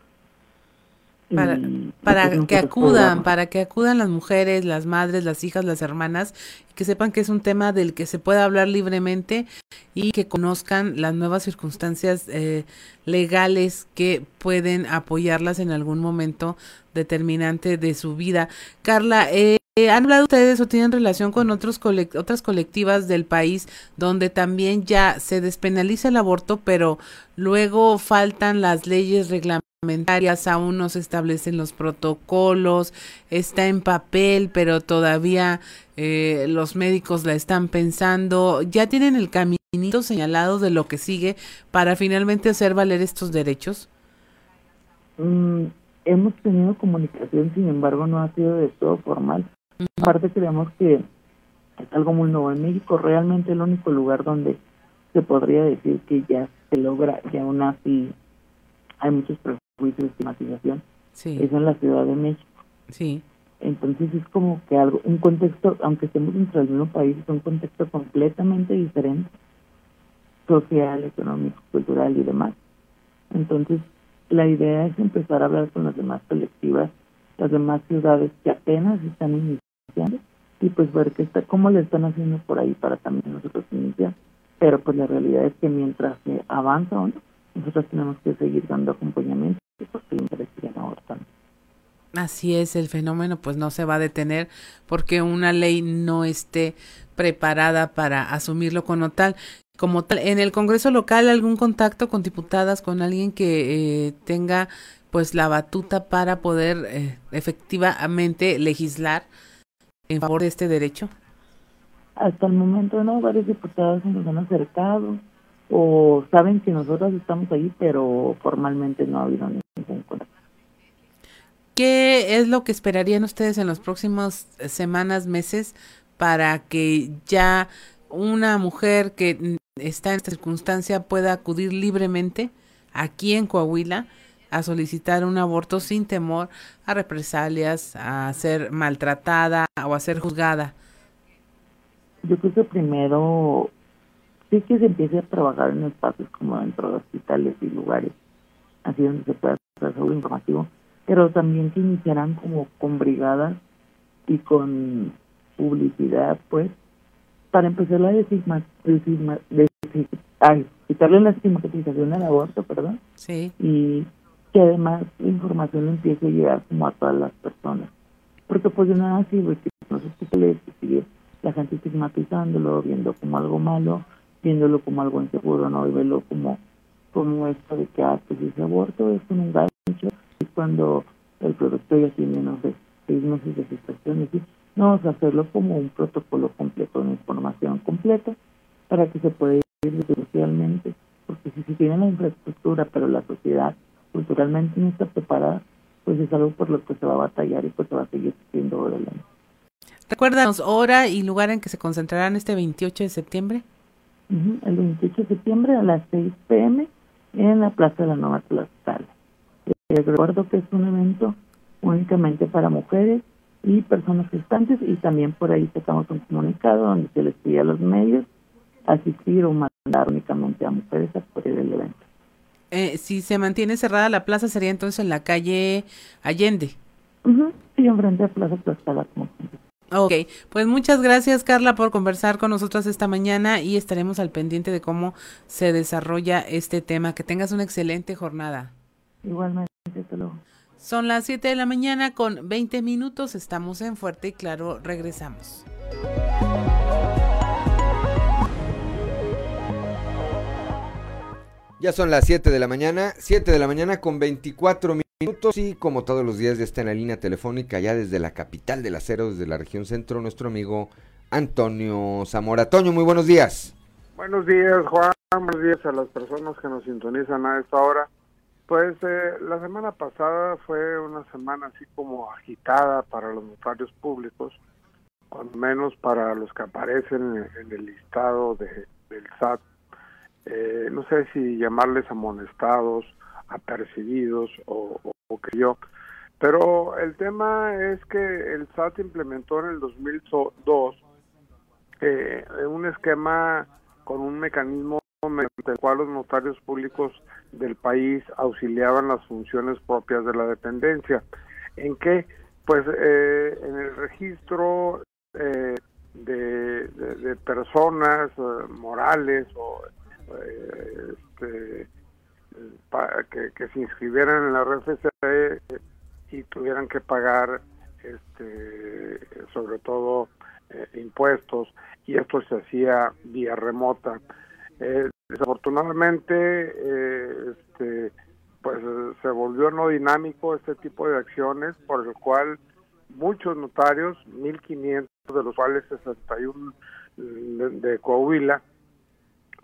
para, para que acudan, para que acudan las mujeres, las madres, las hijas, las hermanas, que sepan que es un tema del que se puede hablar libremente y que conozcan las nuevas circunstancias eh, legales que pueden apoyarlas en algún momento determinante de su vida. Carla, eh, ¿han hablado ustedes o tienen relación con otros otras colectivas del país donde también ya se despenaliza el aborto, pero luego faltan las leyes reglamentarias? aún no se establecen los protocolos, está en papel, pero todavía eh, los médicos la están pensando, ya tienen el caminito señalado de lo que sigue para finalmente hacer valer estos derechos. Mm, hemos tenido comunicación, sin embargo, no ha sido de todo formal. Aparte creemos que es algo muy nuevo. En México realmente el único lugar donde se podría decir que ya se logra, ya aún así hay muchos juicio de estigmatización es en la Ciudad de México. Sí. Entonces es como que algo, un contexto, aunque estemos dentro del mismo país, es un contexto completamente diferente, social, económico, cultural y demás. Entonces la idea es empezar a hablar con las demás colectivas, las demás ciudades que apenas están y pues ver qué está, cómo le están haciendo por ahí para también nosotros iniciar. Pero pues la realidad es que mientras se avanza o no, nosotros tenemos que seguir dando acompañamiento Así es, el fenómeno pues no se va a detener porque una ley no esté preparada para asumirlo como tal. Como tal, en el Congreso local algún contacto con diputadas, con alguien que eh, tenga pues la batuta para poder eh, efectivamente legislar en favor de este derecho. Hasta el momento no, varios diputados se nos han acercado o saben que nosotros estamos ahí, pero formalmente no ha habido ningún contacto. ¿Qué es lo que esperarían ustedes en los próximos eh, semanas, meses, para que ya una mujer que está en esta circunstancia pueda acudir libremente aquí en Coahuila a solicitar un aborto sin temor a represalias, a ser maltratada o a ser juzgada? Yo creo que primero sí que se empiece a trabajar en espacios como dentro de hospitales y lugares, así donde se pueda hacer informativo pero también que iniciarán como con brigadas y con publicidad, pues, para empezar la desigma, quitarle la estigmatización al aborto, perdón, sí. y que además la información empiece a llegar como a todas las personas. Porque pues de nada sirve que no se sigue la gente estigmatizándolo, viendo como algo malo, viéndolo como algo inseguro, no, y verlo como, como esto de que, ah, pues ese aborto es un engaño, cuando el producto ya tiene, no sé, seis meses de gestación. Y no, vamos a hacerlo como un protocolo completo, una información completa, para que se pueda ir socialmente. Porque si se tiene la infraestructura, pero la sociedad culturalmente no está preparada, pues es algo por lo que se va a batallar y pues se va a seguir siendo adelante. Recuérdanos hora y lugar en que se concentrarán este 28 de septiembre. el 28 de septiembre a las 6 pm en la Plaza de la Nueva Tlaxcala. Les recuerdo que es un evento únicamente para mujeres y personas gestantes y también por ahí sacamos un comunicado donde se les pide a los medios asistir o mandar únicamente a mujeres a cubrir el evento. Eh, si se mantiene cerrada la plaza sería entonces en la calle Allende. Uh Sí, enfrente a Plaza Tlaxcala. Ok, pues muchas gracias Carla por conversar con nosotros esta mañana y estaremos al pendiente de cómo se desarrolla este tema. Que tengas una excelente jornada. Igualmente. Son las 7 de la mañana con 20 minutos. Estamos en Fuerte y Claro. Regresamos. Ya son las 7 de la mañana, 7 de la mañana con 24 minutos y como todos los días ya está en la línea telefónica ya desde la capital del acero, desde la región centro, nuestro amigo Antonio Zamora. Toño, muy buenos días. Buenos días, Juan. Buenos días a las personas que nos sintonizan a esta hora. Pues eh, la semana pasada fue una semana así como agitada para los notarios públicos, al menos para los que aparecen en, el listado de, del SAT. Eh, no sé si llamarles amonestados, apercibidos o, o, que yo. Pero el tema es que el SAT implementó en el 2002 eh, un esquema con un mecanismo mediante el cual los notarios públicos del país auxiliaban las funciones propias de la dependencia. ¿En qué? Pues eh, en el registro eh, de, personas eh, morales o este, que, se inscribieran en la RFC y tuvieran que pagar este sobre todo eh, impuestos y esto se hacía vía remota. Eh, desafortunadamente eh, este pues se volvió no dinámico este tipo de acciones por el cual muchos notarios 1500 de los cuales 61 de, de Coahuila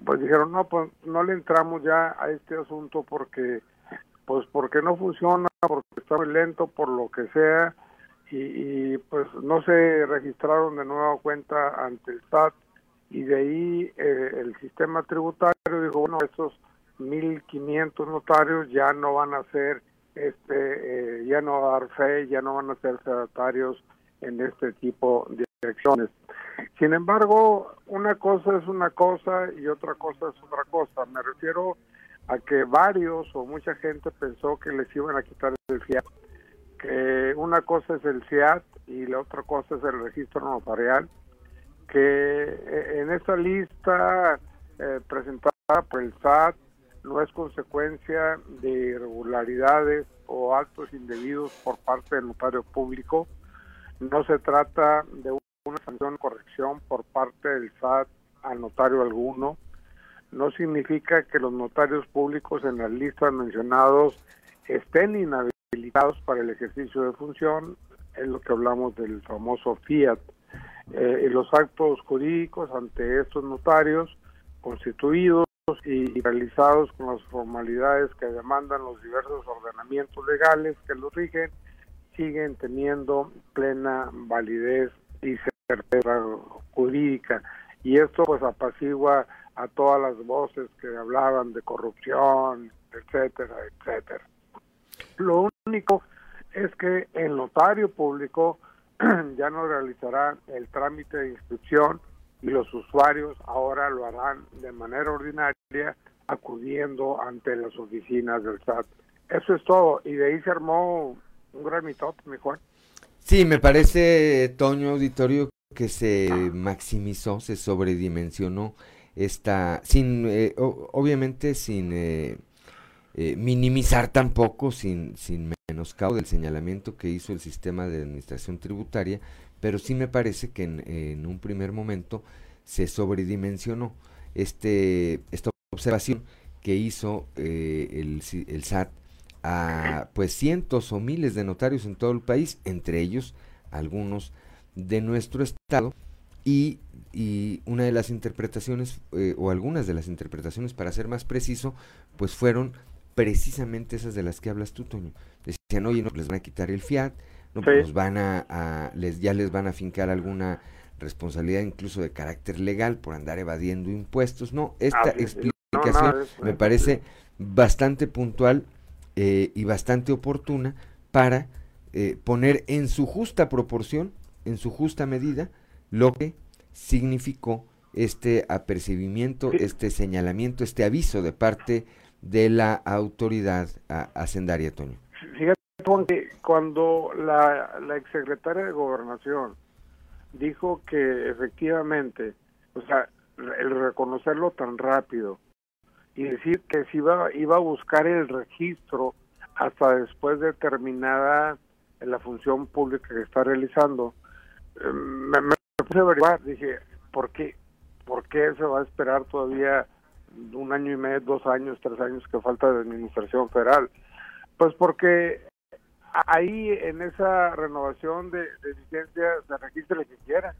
pues dijeron no pues no le entramos ya a este asunto porque pues porque no funciona, porque está muy lento, por lo que sea, y, y, pues no se registraron de nueva cuenta ante el SAT, y de ahí eh, el sistema tributario dijo, bueno, estos 1.500 notarios ya no van a ser, este, eh, ya no va a dar fe, ya no van a ser fedatarios en este tipo de acciones. Sin embargo, una cosa es una cosa y otra cosa es otra cosa. Me refiero a que varios o mucha gente pensó que les iban a quitar el FIAT, que una cosa es el FIAT y la otra cosa es el registro notarial, que en esta lista eh, presentada por el SAT no es consecuencia de irregularidades o actos indebidos por parte del notario público, no se trata de una sanción corrección por parte del SAT al notario alguno, no significa que los notarios públicos en las listas mencionados estén inhabilitados para el ejercicio de función, es lo que hablamos del famoso fiat. Eh, los actos jurídicos ante estos notarios constituidos y, y realizados con las formalidades que demandan los diversos ordenamientos legales que los rigen, siguen teniendo plena validez y certeza jurídica. Y esto pues apacigua a todas las voces que hablaban de corrupción, etcétera, etcétera. Lo único es que el notario público ya no realizará el trámite de inscripción y los usuarios ahora lo harán de manera ordinaria acudiendo ante las oficinas del SAT. Eso es todo. Y de ahí se armó un gran mitote, mejor. Sí, me parece, Toño Auditorio, que se maximizó, se sobredimensionó esta, sin, eh, obviamente sin eh, eh, minimizar tampoco, sin, sin menoscabo del señalamiento que hizo el sistema de administración tributaria, pero sí me parece que en, en un primer momento se sobredimensionó este, esta observación que hizo el, el SAT a pues cientos o miles de notarios en todo el país, entre ellos algunos de nuestro estado, y, y una de las interpretaciones, eh, o algunas de las interpretaciones, para ser más preciso, pues fueron precisamente esas de las que hablas tú, Toño. Decían, oye, no, les van a quitar el fiat, no, sí. pues van a, a, les, ya les van a fincar alguna responsabilidad incluso de carácter legal por andar evadiendo impuestos. No, esta ah, explicación no, me parece bastante puntual eh, y bastante oportuna para eh, poner en su justa proporción, en su justa medida, lo que significó este apercibimiento, este señalamiento, este aviso de parte de la autoridad hacendaria, Toño. Fíjate, que cuando la, la exsecretaria de Gobernación dijo que efectivamente, o sea, el reconocerlo tan rápido y decir que se iba, iba a buscar el registro hasta después de terminada la función pública que está realizando, me, me puse a averiguar, dije, ¿por qué? ¿Por qué se va a esperar todavía un año y medio, dos años, tres años que falta de administración federal? Pues porque ahí en esa renovación de, de licencia se registra lo que quiera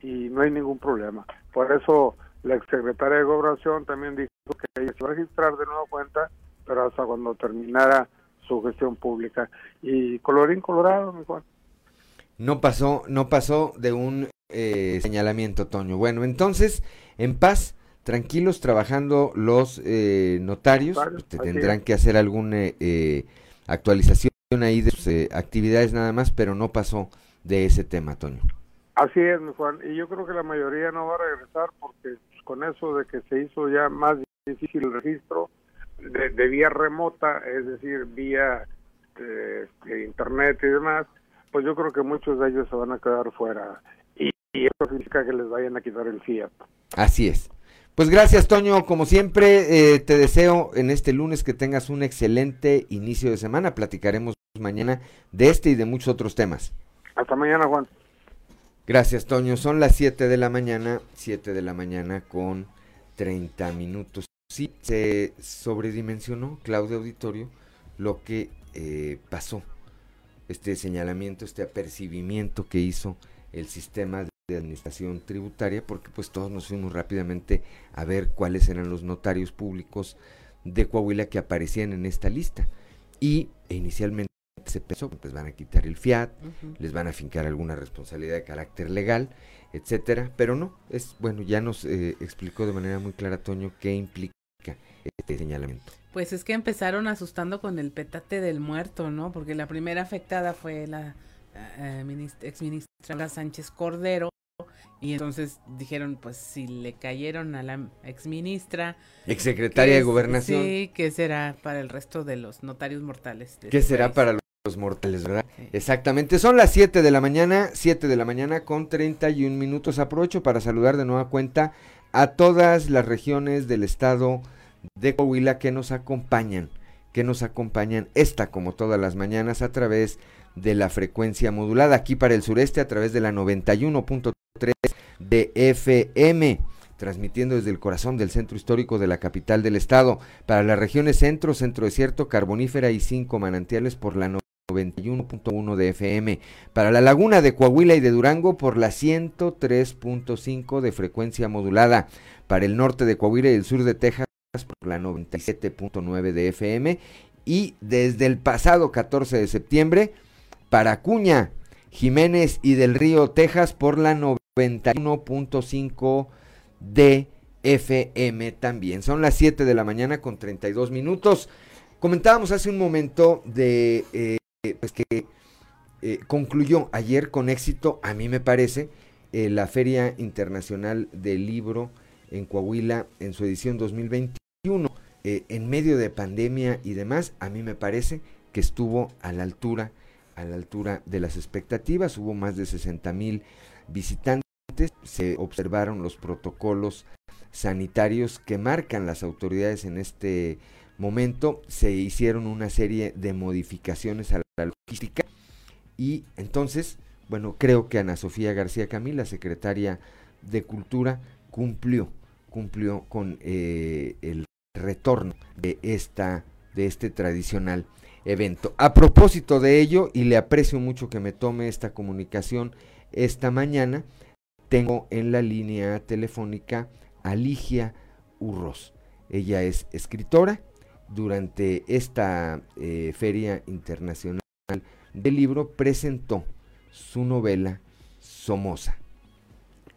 y no hay ningún problema. Por eso la exsecretaria de Gobernación también dijo que ella se va a registrar de nueva cuenta pero hasta cuando terminara su gestión pública. Y colorín colorado, mi Juan. No pasó, no pasó de un eh, señalamiento, Toño. Bueno, entonces, en paz, tranquilos, trabajando los eh, notarios, tendrán que hacer alguna eh, actualización ahí de sus actividades nada más, pero no pasó de ese tema, Toño. Así es, mi Juan, y yo creo que la mayoría no va a regresar porque pues, con eso de que se hizo ya más difícil el registro de, vía remota, es decir, vía internet y demás, pues yo creo que muchos de ellos se van a quedar fuera y, y eso significa que les vayan a quitar el Fiat. Así es. Pues gracias, Toño. Como siempre, eh, te deseo en este lunes que tengas un excelente inicio de semana. Platicaremos mañana de este y de muchos otros temas. Hasta mañana, Juan. Gracias, Toño. Son las 7 de la mañana, 7 de la mañana con 30 minutos. Sí, se sobredimensionó, Claudio Auditorio, lo que eh, pasó, este señalamiento, este apercibimiento que hizo el sistema de administración tributaria, porque pues todos nos fuimos rápidamente a ver cuáles eran los notarios públicos de Coahuila que aparecían en esta lista. Y inicialmente se pensó pues van a quitar el fiat, les van a fincar alguna responsabilidad de carácter legal, etcétera, pero no, es bueno, ya nos eh, explicó de manera muy clara Toño qué implica este señalamiento. Pues es que empezaron asustando con el petate del muerto, ¿no? Porque la primera afectada fue la eh, ex ministra Sánchez Cordero y entonces dijeron, pues si le cayeron a la ex ministra, ex secretaria de gobernación, sí, ¿qué será para el resto de los notarios mortales? ¿Qué este será para los mortales, verdad? Exactamente, son las 7 de la mañana, 7 de la mañana con 31 minutos. Aprovecho para saludar de nueva cuenta a todas las regiones del estado de Coahuila que nos acompañan, que nos acompañan esta como todas las mañanas a través de la frecuencia modulada aquí para el sureste a través de la 91.3 de FM transmitiendo desde el corazón del centro histórico de la capital del estado, para las regiones centro, centro desierto, carbonífera y cinco manantiales por la 91.1 de FM, para la laguna de Coahuila y de Durango por la 103.5 de frecuencia modulada, para el norte de Coahuila y el sur de Texas por la 97.9 de FM y desde el pasado 14 de septiembre para Cuña, Jiménez y del Río, Texas por la 91.5 de FM también. Son las 7 de la mañana con 32 minutos. Comentábamos hace un momento de eh, pues que eh, concluyó ayer con éxito, a mí me parece, eh, la Feria Internacional del Libro en Coahuila en su edición 2021. en medio de pandemia y demás, a mí me parece que estuvo a la altura a la altura de las expectativas. Hubo más de 60 mil visitantes. Se observaron los protocolos sanitarios que marcan las autoridades en este momento. Se hicieron una serie de modificaciones a la logística. Y entonces, bueno, creo que Ana Sofía García Camila, secretaria de Cultura, cumplió, cumplió con eh, el retorno de esta de este tradicional evento. A propósito de ello, y le aprecio mucho que me tome esta comunicación esta mañana, tengo en la línea telefónica a Ligia Urros. Ella es escritora. Durante esta eh, Feria Internacional del Libro presentó su novela Somoza.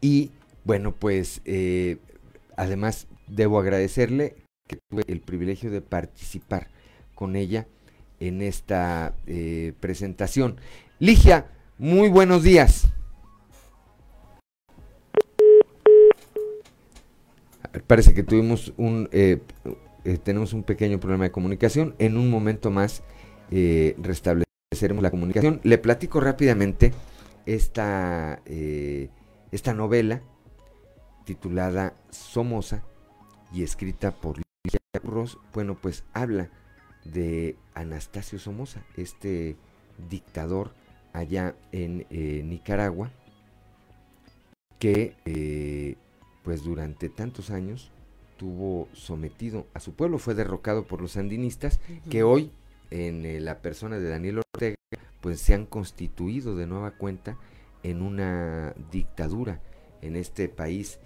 Y bueno, pues eh, además debo agradecerle que tuve el privilegio de participar con ella en esta eh, presentación. Ligia, muy buenos días. Parece que tuvimos un, eh, eh, tenemos un pequeño problema de comunicación. En un momento más restableceremos la comunicación. Le platico rápidamente esta, esta novela titulada Somoza y escrita por Ross. Bueno, pues habla de Anastasio Somoza, este dictador allá en eh, Nicaragua, que eh, pues durante tantos años tuvo sometido a su pueblo, fue derrocado por los sandinistas, que hoy en eh, la persona de Daniel Ortega, pues se han constituido de nueva cuenta en una dictadura en este país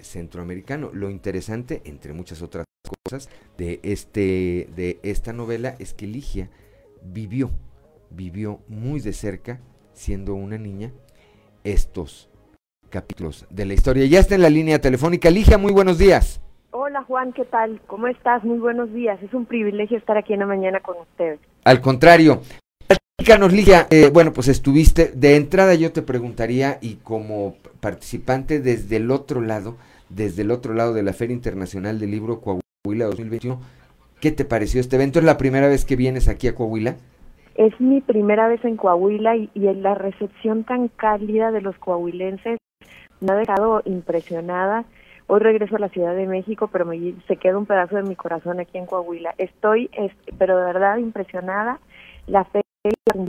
centroamericano. Lo interesante, entre muchas otras cosas de, este, de esta novela es que Ligia vivió, vivió muy de cerca, siendo una niña, estos capítulos de la historia. Ya está en la línea telefónica. Ligia, muy buenos días. Hola Juan, ¿qué tal? ¿Cómo estás? Muy buenos días. Es un privilegio estar aquí en la mañana con ustedes. Al contrario. Platícanos, Ligia. Eh, bueno, pues estuviste, de entrada yo te preguntaría, y como participante desde el otro lado, desde el otro lado de la Feria Internacional del Libro Coahuila 2021, ¿qué te pareció este evento? ¿Es la primera vez que vienes aquí a Coahuila? Es mi primera vez en Coahuila y, y la recepción tan cálida de los coahuilenses me ha dejado impresionada. Hoy regreso a la Ciudad de México, pero me, se queda un pedazo de mi corazón aquí en Coahuila. Estoy, es, pero de verdad impresionada. La feria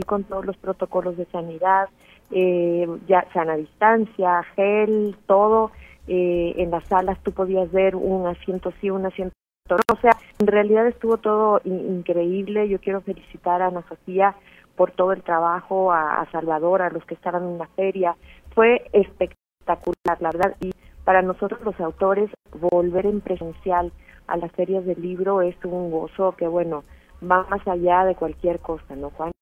con todos los protocolos de sanidad, eh, ya sana distancia, gel, todo. Eh, en las salas tú podías ver un asiento sí, un asiento. O sea, en realidad estuvo todo increíble. Yo quiero felicitar a Ana Sofía por todo el trabajo, a, Salvador, a los que estaban en la feria. Fue espectacular, la verdad. Y para nosotros los autores, volver en presencial a las ferias del libro es un gozo que, bueno, va más allá de cualquier cosa, ¿no, Juan?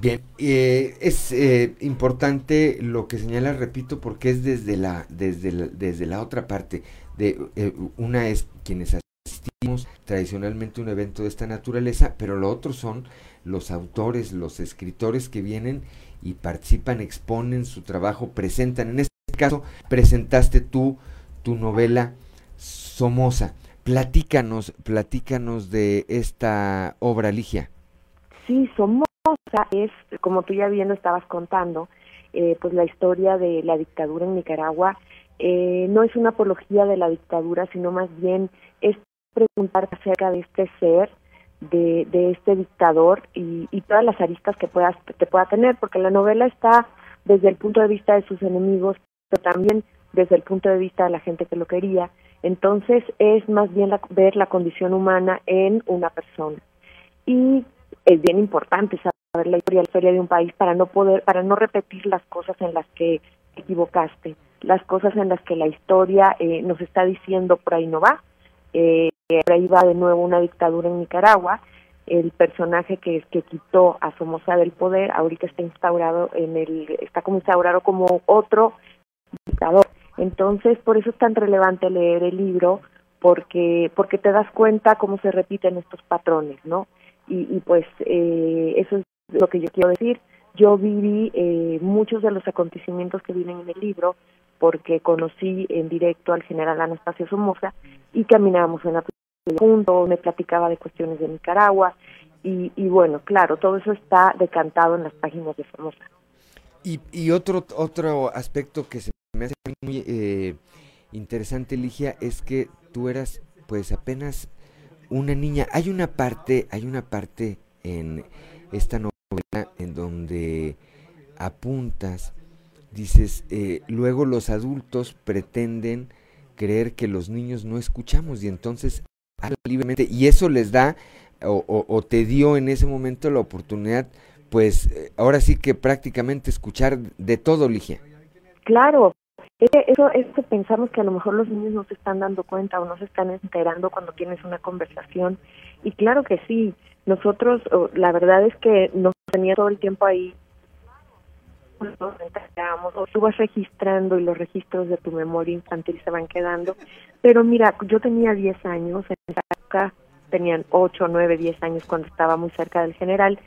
Bien, eh, es eh, importante lo que señala, repito, porque es desde la, desde la, desde la otra parte. De, eh, una es quienes tradicionalmente un evento de esta naturaleza, pero lo otro son los autores, los escritores que vienen y participan, exponen su trabajo, presentan. En este caso, presentaste tú tu novela Somoza. Platícanos, platícanos de esta obra, Ligia. Sí, Somoza es, como tú ya bien estabas contando, eh, pues la historia de la dictadura en Nicaragua eh, no es una apología de la dictadura, sino más bien es preguntar acerca de este ser, de, de este dictador y, y todas las aristas que puedas que pueda tener, porque la novela está desde el punto de vista de sus enemigos, pero también desde el punto de vista de la gente que lo quería. Entonces es más bien la, ver la condición humana en una persona. Y es bien importante saber la historia, la historia de un país para no poder, para no repetir las cosas en las que te equivocaste, las cosas en las que la historia eh, nos está diciendo por ahí no va. Eh, por ahí va de nuevo una dictadura en Nicaragua. El personaje que, que quitó a Somoza del poder ahorita está instaurado en el, está como instaurado como otro dictador. Entonces, por eso es tan relevante leer el libro, porque, porque te das cuenta cómo se repiten estos patrones, ¿no? Y, y pues eh, eso es lo que yo quiero decir. Yo viví eh, muchos de los acontecimientos que vienen en el libro porque conocí en directo al general Anastasio Somoza y caminábamos en la juntos, me platicaba de cuestiones de Nicaragua y, y bueno, claro, todo eso está decantado en las páginas de Somoza. Y, y otro, otro aspecto que se me hace muy eh, interesante, Ligia, es que tú eras pues apenas una niña. Hay una parte, hay una parte en esta novela en donde apuntas, dices, eh, luego los adultos pretenden creer que los niños no escuchamos y entonces libremente y eso les da o, te dio en ese momento la oportunidad pues eh, ahora sí que prácticamente escuchar de todo, Ligia. Claro, eso, eso pensamos que a lo mejor los niños no se están dando cuenta o no se están enterando cuando tienes una conversación. Y claro que sí, nosotros, la verdad es que nos tenía todo el tiempo ahí o tú vas registrando y los registros de tu memoria infantil se van quedando. Pero mira, yo tenía 10 años, en esa época tenían 8, 9, 10 años cuando estaba muy cerca del general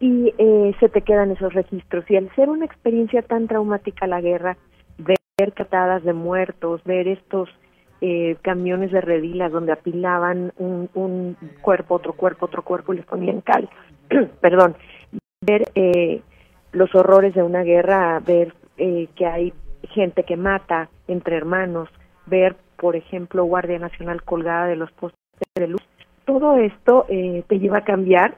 y eh, se te quedan esos registros. Y al ser una experiencia tan traumática la guerra, ver catadas de muertos, ver estos eh, camiones de redilas donde apilaban un, un cuerpo, otro cuerpo, otro cuerpo y les ponían cal, perdón, ver eh, los horrores de una guerra, ver eh, que hay gente que mata entre hermanos, ver, por ejemplo, Guardia Nacional colgada de los postes de luz, todo esto eh, te lleva a cambiar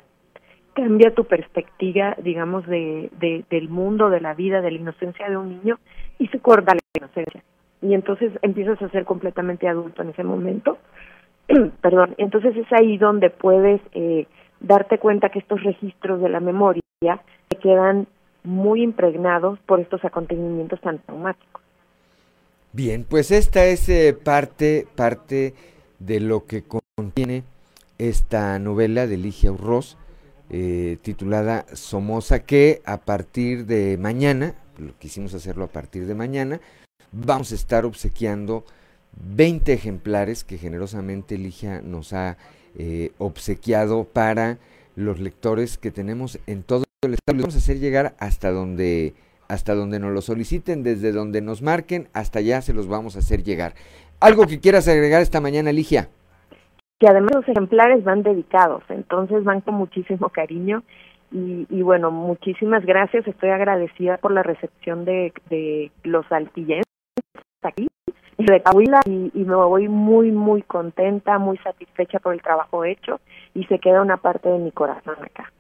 cambia tu perspectiva, digamos, de, de, del mundo, de la vida, de la inocencia de un niño y se corta la inocencia. Y entonces empiezas a ser completamente adulto en ese momento. Perdón, entonces es ahí donde puedes eh, darte cuenta que estos registros de la memoria te quedan muy impregnados por estos acontecimientos tan traumáticos. Bien, pues esta es eh, parte, parte de lo que contiene esta novela de Ligia Urroz, eh, titulada Somoza, que a partir de mañana, lo quisimos hacerlo a partir de mañana, vamos a estar obsequiando 20 ejemplares que generosamente Ligia nos ha eh, obsequiado para los lectores que tenemos en todo el estado. Les vamos a hacer llegar hasta donde hasta donde nos lo soliciten, desde donde nos marquen, hasta allá se los vamos a hacer llegar. ¿Algo que quieras agregar esta mañana, Ligia? Que además los ejemplares van dedicados, entonces van con muchísimo cariño y, y bueno, muchísimas gracias, estoy agradecida por la recepción de, de los altillenses aquí de Cahuila y, y, me voy muy muy contenta, muy satisfecha por el trabajo hecho y se queda una parte de mi corazón acá.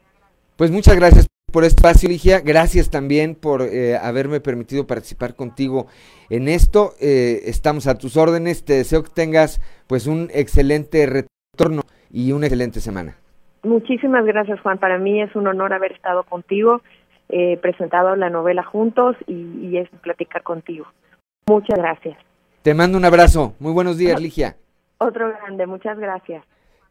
Pues muchas gracias por este espacio, Ligia. Gracias también por eh, haberme permitido participar contigo en esto. Eh, estamos a tus órdenes. Te deseo que tengas pues un excelente retorno y una excelente semana. Muchísimas gracias, Juan. Para mí es un honor haber estado contigo, eh, presentado la novela juntos y, y es platicar contigo. Muchas gracias. Te mando un abrazo. Muy buenos días, Ligia. Otro grande, muchas gracias.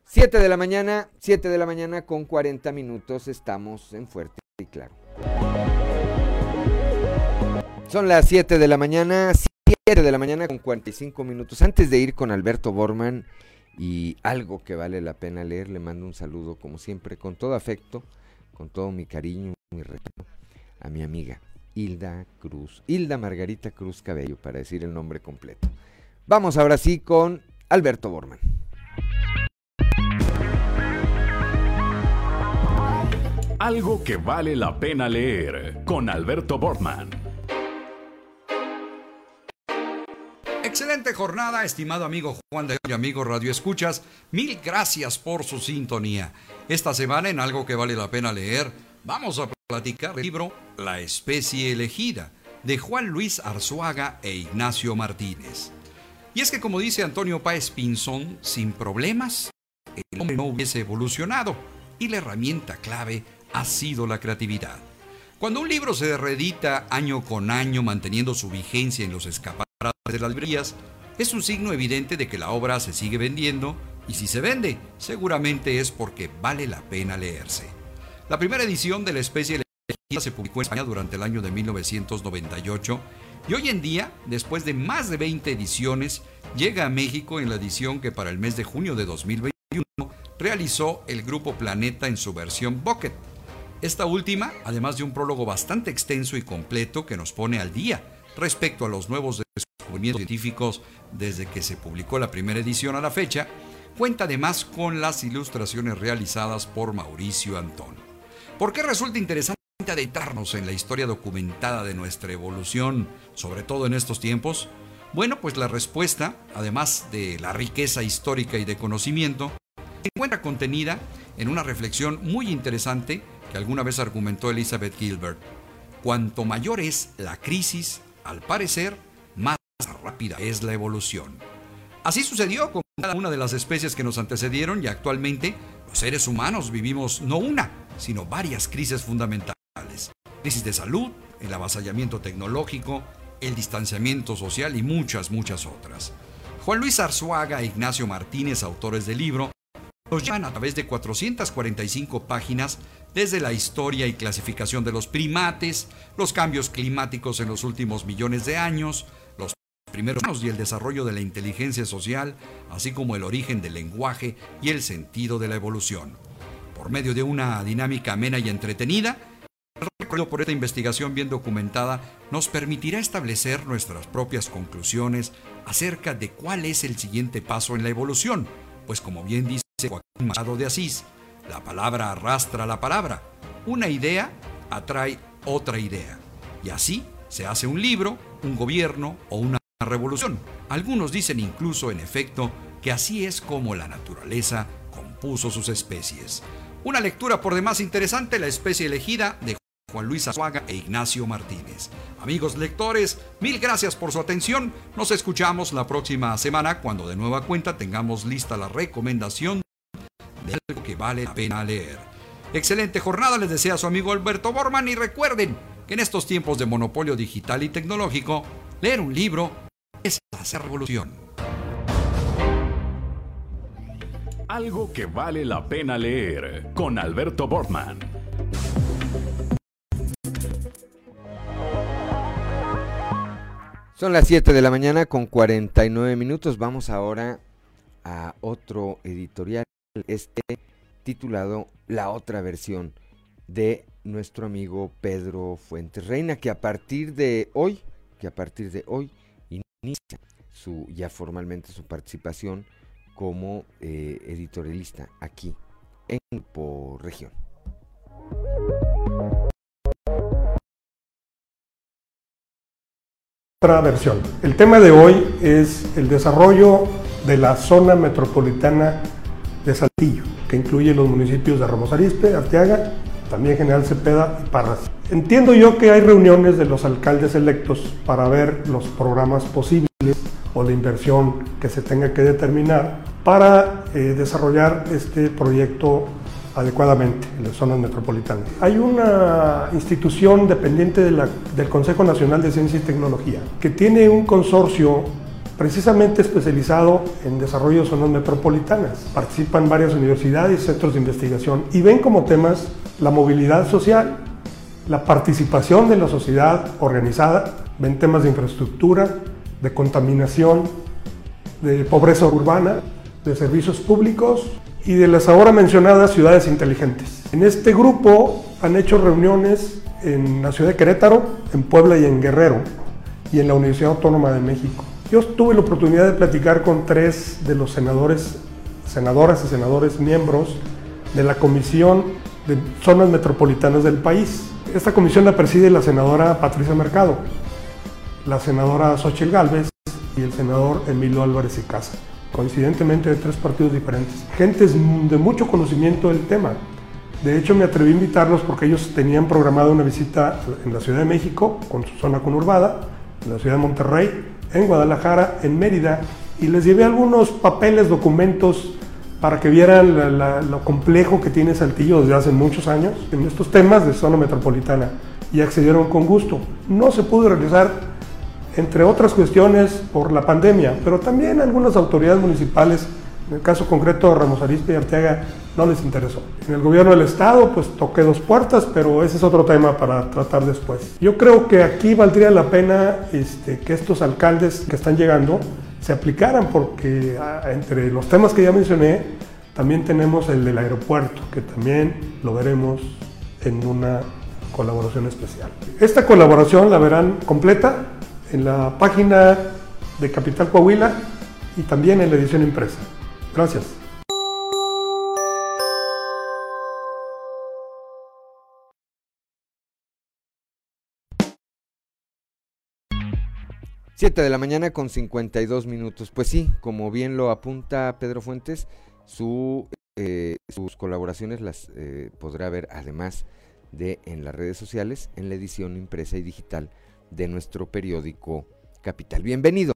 7 de la mañana, 7 de la mañana con 40 minutos estamos en Fuerte Claro. Son las 7 de la mañana, 7 de la mañana con 45 minutos. Antes de ir con Alberto Borman y algo que vale la pena leer, le mando un saludo como siempre, con todo afecto, con todo mi cariño, mi respeto, a mi amiga Hilda Cruz, Hilda Margarita Cruz Cabello, para decir el nombre completo. Vamos ahora sí con Alberto Borman. Algo que vale la pena leer con Alberto Bortman. Excelente jornada, estimado amigo Juan de Hoy, amigo Radio Escuchas. Mil gracias por su sintonía. Esta semana en Algo que vale la pena leer, vamos a platicar del libro La especie elegida de Juan Luis Arzuaga e Ignacio Martínez. Y es que como dice Antonio Páez Pinzón, sin problemas, el hombre no hubiese evolucionado y la herramienta clave ha sido la creatividad. Cuando un libro se reedita año con año manteniendo su vigencia en los escaparates de las librerías, es un signo evidente de que la obra se sigue vendiendo y si se vende, seguramente es porque vale la pena leerse. La primera edición de la especie elegida se publicó en España durante el año de 1998 y hoy en día, después de más de 20 ediciones, llega a México en la edición que para el mes de junio de 2021 realizó el Grupo Planeta en su versión Bucket esta última, además de un prólogo bastante extenso y completo que nos pone al día respecto a los nuevos descubrimientos científicos desde que se publicó la primera edición a la fecha, cuenta además con las ilustraciones realizadas por Mauricio Antón. ¿Por qué resulta interesante adentrarnos en la historia documentada de nuestra evolución, sobre todo en estos tiempos? Bueno, pues la respuesta, además de la riqueza histórica y de conocimiento, se encuentra contenida en una reflexión muy interesante que alguna vez argumentó Elizabeth Gilbert. Cuanto mayor es la crisis, al parecer, más rápida es la evolución. Así sucedió con cada una de las especies que nos antecedieron y actualmente los seres humanos vivimos no una, sino varias crisis fundamentales. Crisis de salud, el avasallamiento tecnológico, el distanciamiento social y muchas, muchas otras. Juan Luis Arzuaga e Ignacio Martínez, autores del libro, nos llevan a través de 445 páginas desde la historia y clasificación de los primates, los cambios climáticos en los últimos millones de años, los primeros años y el desarrollo de la inteligencia social, así como el origen del lenguaje y el sentido de la evolución. Por medio de una dinámica amena y entretenida, el recorrido por esta investigación bien documentada nos permitirá establecer nuestras propias conclusiones acerca de cuál es el siguiente paso en la evolución, pues como bien dice Joaquín Machado de Asís, la palabra arrastra la palabra. Una idea atrae otra idea. Y así se hace un libro, un gobierno o una revolución. Algunos dicen incluso, en efecto, que así es como la naturaleza compuso sus especies. Una lectura por demás interesante, La especie elegida de Juan Luis Azuaga e Ignacio Martínez. Amigos lectores, mil gracias por su atención. Nos escuchamos la próxima semana cuando de nueva cuenta tengamos lista la recomendación de algo que vale la pena leer. Excelente jornada les desea su amigo Alberto Borman y recuerden que en estos tiempos de monopolio digital y tecnológico, leer un libro es hacer revolución. Algo que vale la pena leer con Alberto Bortman. Son las 7 de la mañana con 49 minutos. Vamos ahora a otro editorial, este titulado La otra versión de nuestro amigo Pedro Fuentes Reina, que a partir de hoy, que a partir de hoy inicia su ya formalmente su participación como eh, editorialista aquí en Grupo Región. Otra versión. El tema de hoy es el desarrollo de la zona metropolitana de Saltillo, que incluye los municipios de Ramos Arizpe, Arteaga, también General Cepeda y Parras. Entiendo yo que hay reuniones de los alcaldes electos para ver los programas posibles o la inversión que se tenga que determinar para eh, desarrollar este proyecto adecuadamente en las zonas metropolitanas. Hay una institución dependiente del Consejo Nacional de Ciencia y Tecnología que tiene un consorcio precisamente especializado en desarrollo de zonas metropolitanas. Participan varias universidades y centros de investigación y ven como temas la movilidad social, la participación de la sociedad organizada, ven temas de infraestructura, de contaminación, de pobreza urbana, de servicios públicos y de las ahora mencionadas ciudades inteligentes. En este grupo han hecho reuniones en la ciudad de Querétaro, en Puebla y en Guerrero y en la Universidad Autónoma de México. Yo tuve la oportunidad de platicar con tres de los senadores, senadoras y senadores miembros de la Comisión de Zonas Metropolitanas del país. Esta comisión la preside la senadora Patricia Mercado, la senadora Xochitl Gálvez y el senador Emilio Álvarez y Casa, coincidentemente de tres partidos diferentes. Gentes de mucho conocimiento del tema. De hecho, me atreví a invitarlos porque ellos tenían programada una visita en la Ciudad de México, con su zona conurbada, en la Ciudad de Monterrey, en Guadalajara, en Mérida, y les llevé algunos papeles, documentos, para que vieran lo complejo que tiene Saltillo desde hace muchos años en estos temas de zona metropolitana, y accedieron con gusto. No se pudo realizar entre otras cuestiones por la pandemia, pero también algunas autoridades municipales, en el caso concreto de Ramos Arizpe y Arteaga, no les interesó. En el gobierno del estado, pues toqué dos puertas, pero ese es otro tema para tratar después. Yo creo que aquí valdría la pena este, que estos alcaldes que están llegando se aplicaran, porque ah, entre los temas que ya mencioné, también tenemos el del aeropuerto, que también lo veremos en una colaboración especial. Esta colaboración la verán completa en la página de Capital Coahuila y también en la edición impresa. Gracias. Siete de la mañana con 52 minutos. Pues sí, como bien lo apunta Pedro Fuentes, su, eh, sus colaboraciones las eh, podrá ver además de en las redes sociales, en la edición impresa y digital de nuestro periódico Capital. Bienvenido,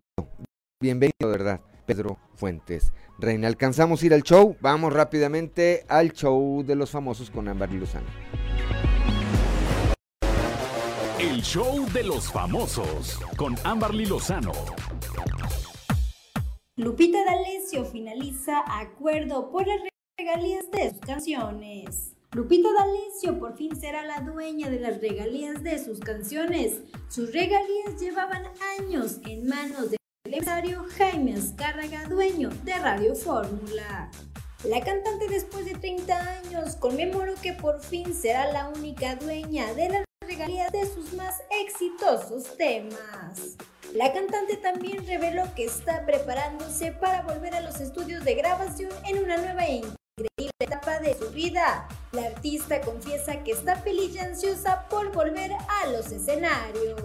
bienvenido, verdad, Pedro Fuentes. Reina, alcanzamos a ir al show. Vamos rápidamente al show de los famosos con Ámbar Lozano. El show de los famosos con Ámbar Lozano. Lupita D'Alessio finaliza acuerdo por las regalías de sus canciones. Lupita D'Alessio por fin será la dueña de las regalías de sus canciones. Sus regalías llevaban años en manos del empresario Jaime Azcárraga, dueño de Radio Fórmula. La cantante después de 30 años conmemoró que por fin será la única dueña de las regalías de sus más exitosos temas. La cantante también reveló que está preparándose para volver a los estudios de grabación en una nueva increíble etapa de su vida. La artista confiesa que está feliz y ansiosa por volver a los escenarios.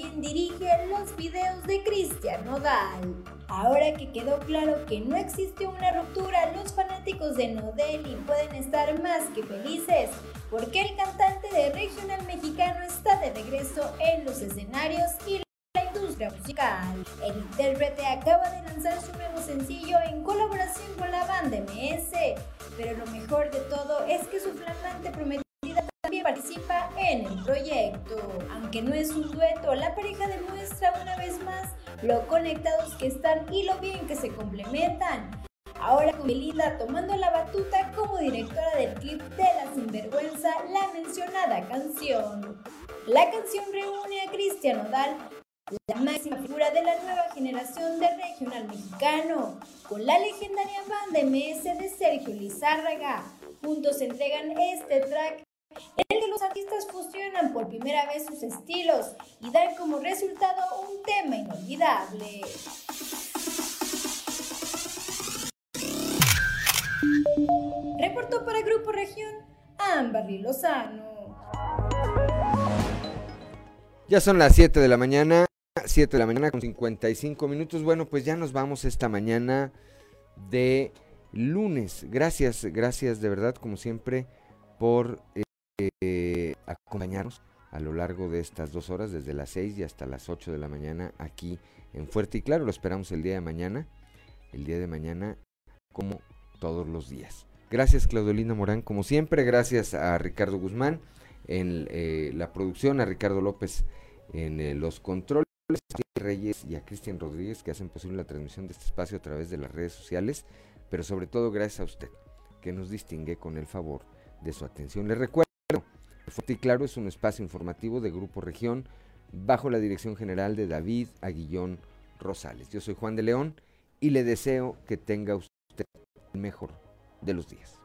También dirige los videos de Cristian Nodal. Ahora que quedó claro que no existe una ruptura, los fanáticos de Nodeli pueden estar más que felices, porque el cantante de regional mexicano está de regreso en los escenarios y la industria musical. El intérprete acaba de lanzar su nuevo sencillo en colaboración con la banda MS, pero lo mejor de todo es que su flamante prometida participa en el proyecto. Aunque no es un dueto, la pareja demuestra una vez más lo conectados que están y lo bien que se complementan. Ahora con Belinda tomando la batuta como directora del clip de La Sinvergüenza, la mencionada canción. La canción reúne a Cristian Odal, la máxima figura de la nueva generación de regional mexicano, con la legendaria banda MS de Sergio Lizárraga. Juntos entregan este track en el que los artistas fusionan por primera vez sus estilos y dan como resultado un tema inolvidable. Reportó para Grupo Región Amberly Lozano. Ya son las 7 de la mañana, 7 de la mañana con 55 minutos. Bueno, pues ya nos vamos esta mañana de lunes. Gracias, gracias de verdad, como siempre, por eh, acompañarnos a lo largo de estas dos horas, desde las 6 y hasta las 8 de la mañana, aquí en Fuerte y Claro. Lo esperamos el día de mañana, el día de mañana, como todos los días. Gracias Claudelina Morán, como siempre, gracias a Ricardo Guzmán en eh, la producción, a Ricardo López en eh, los controles, a Reyes y a Cristian Rodríguez que hacen posible la transmisión de este espacio a través de las redes sociales, pero sobre todo gracias a usted que nos distingue con el favor de su atención. Les recuerdo, Y Claro es un espacio informativo de Grupo Región bajo la dirección general de David Aguillón Rosales. Yo soy Juan de León y le deseo que tenga usted el mejor de los días.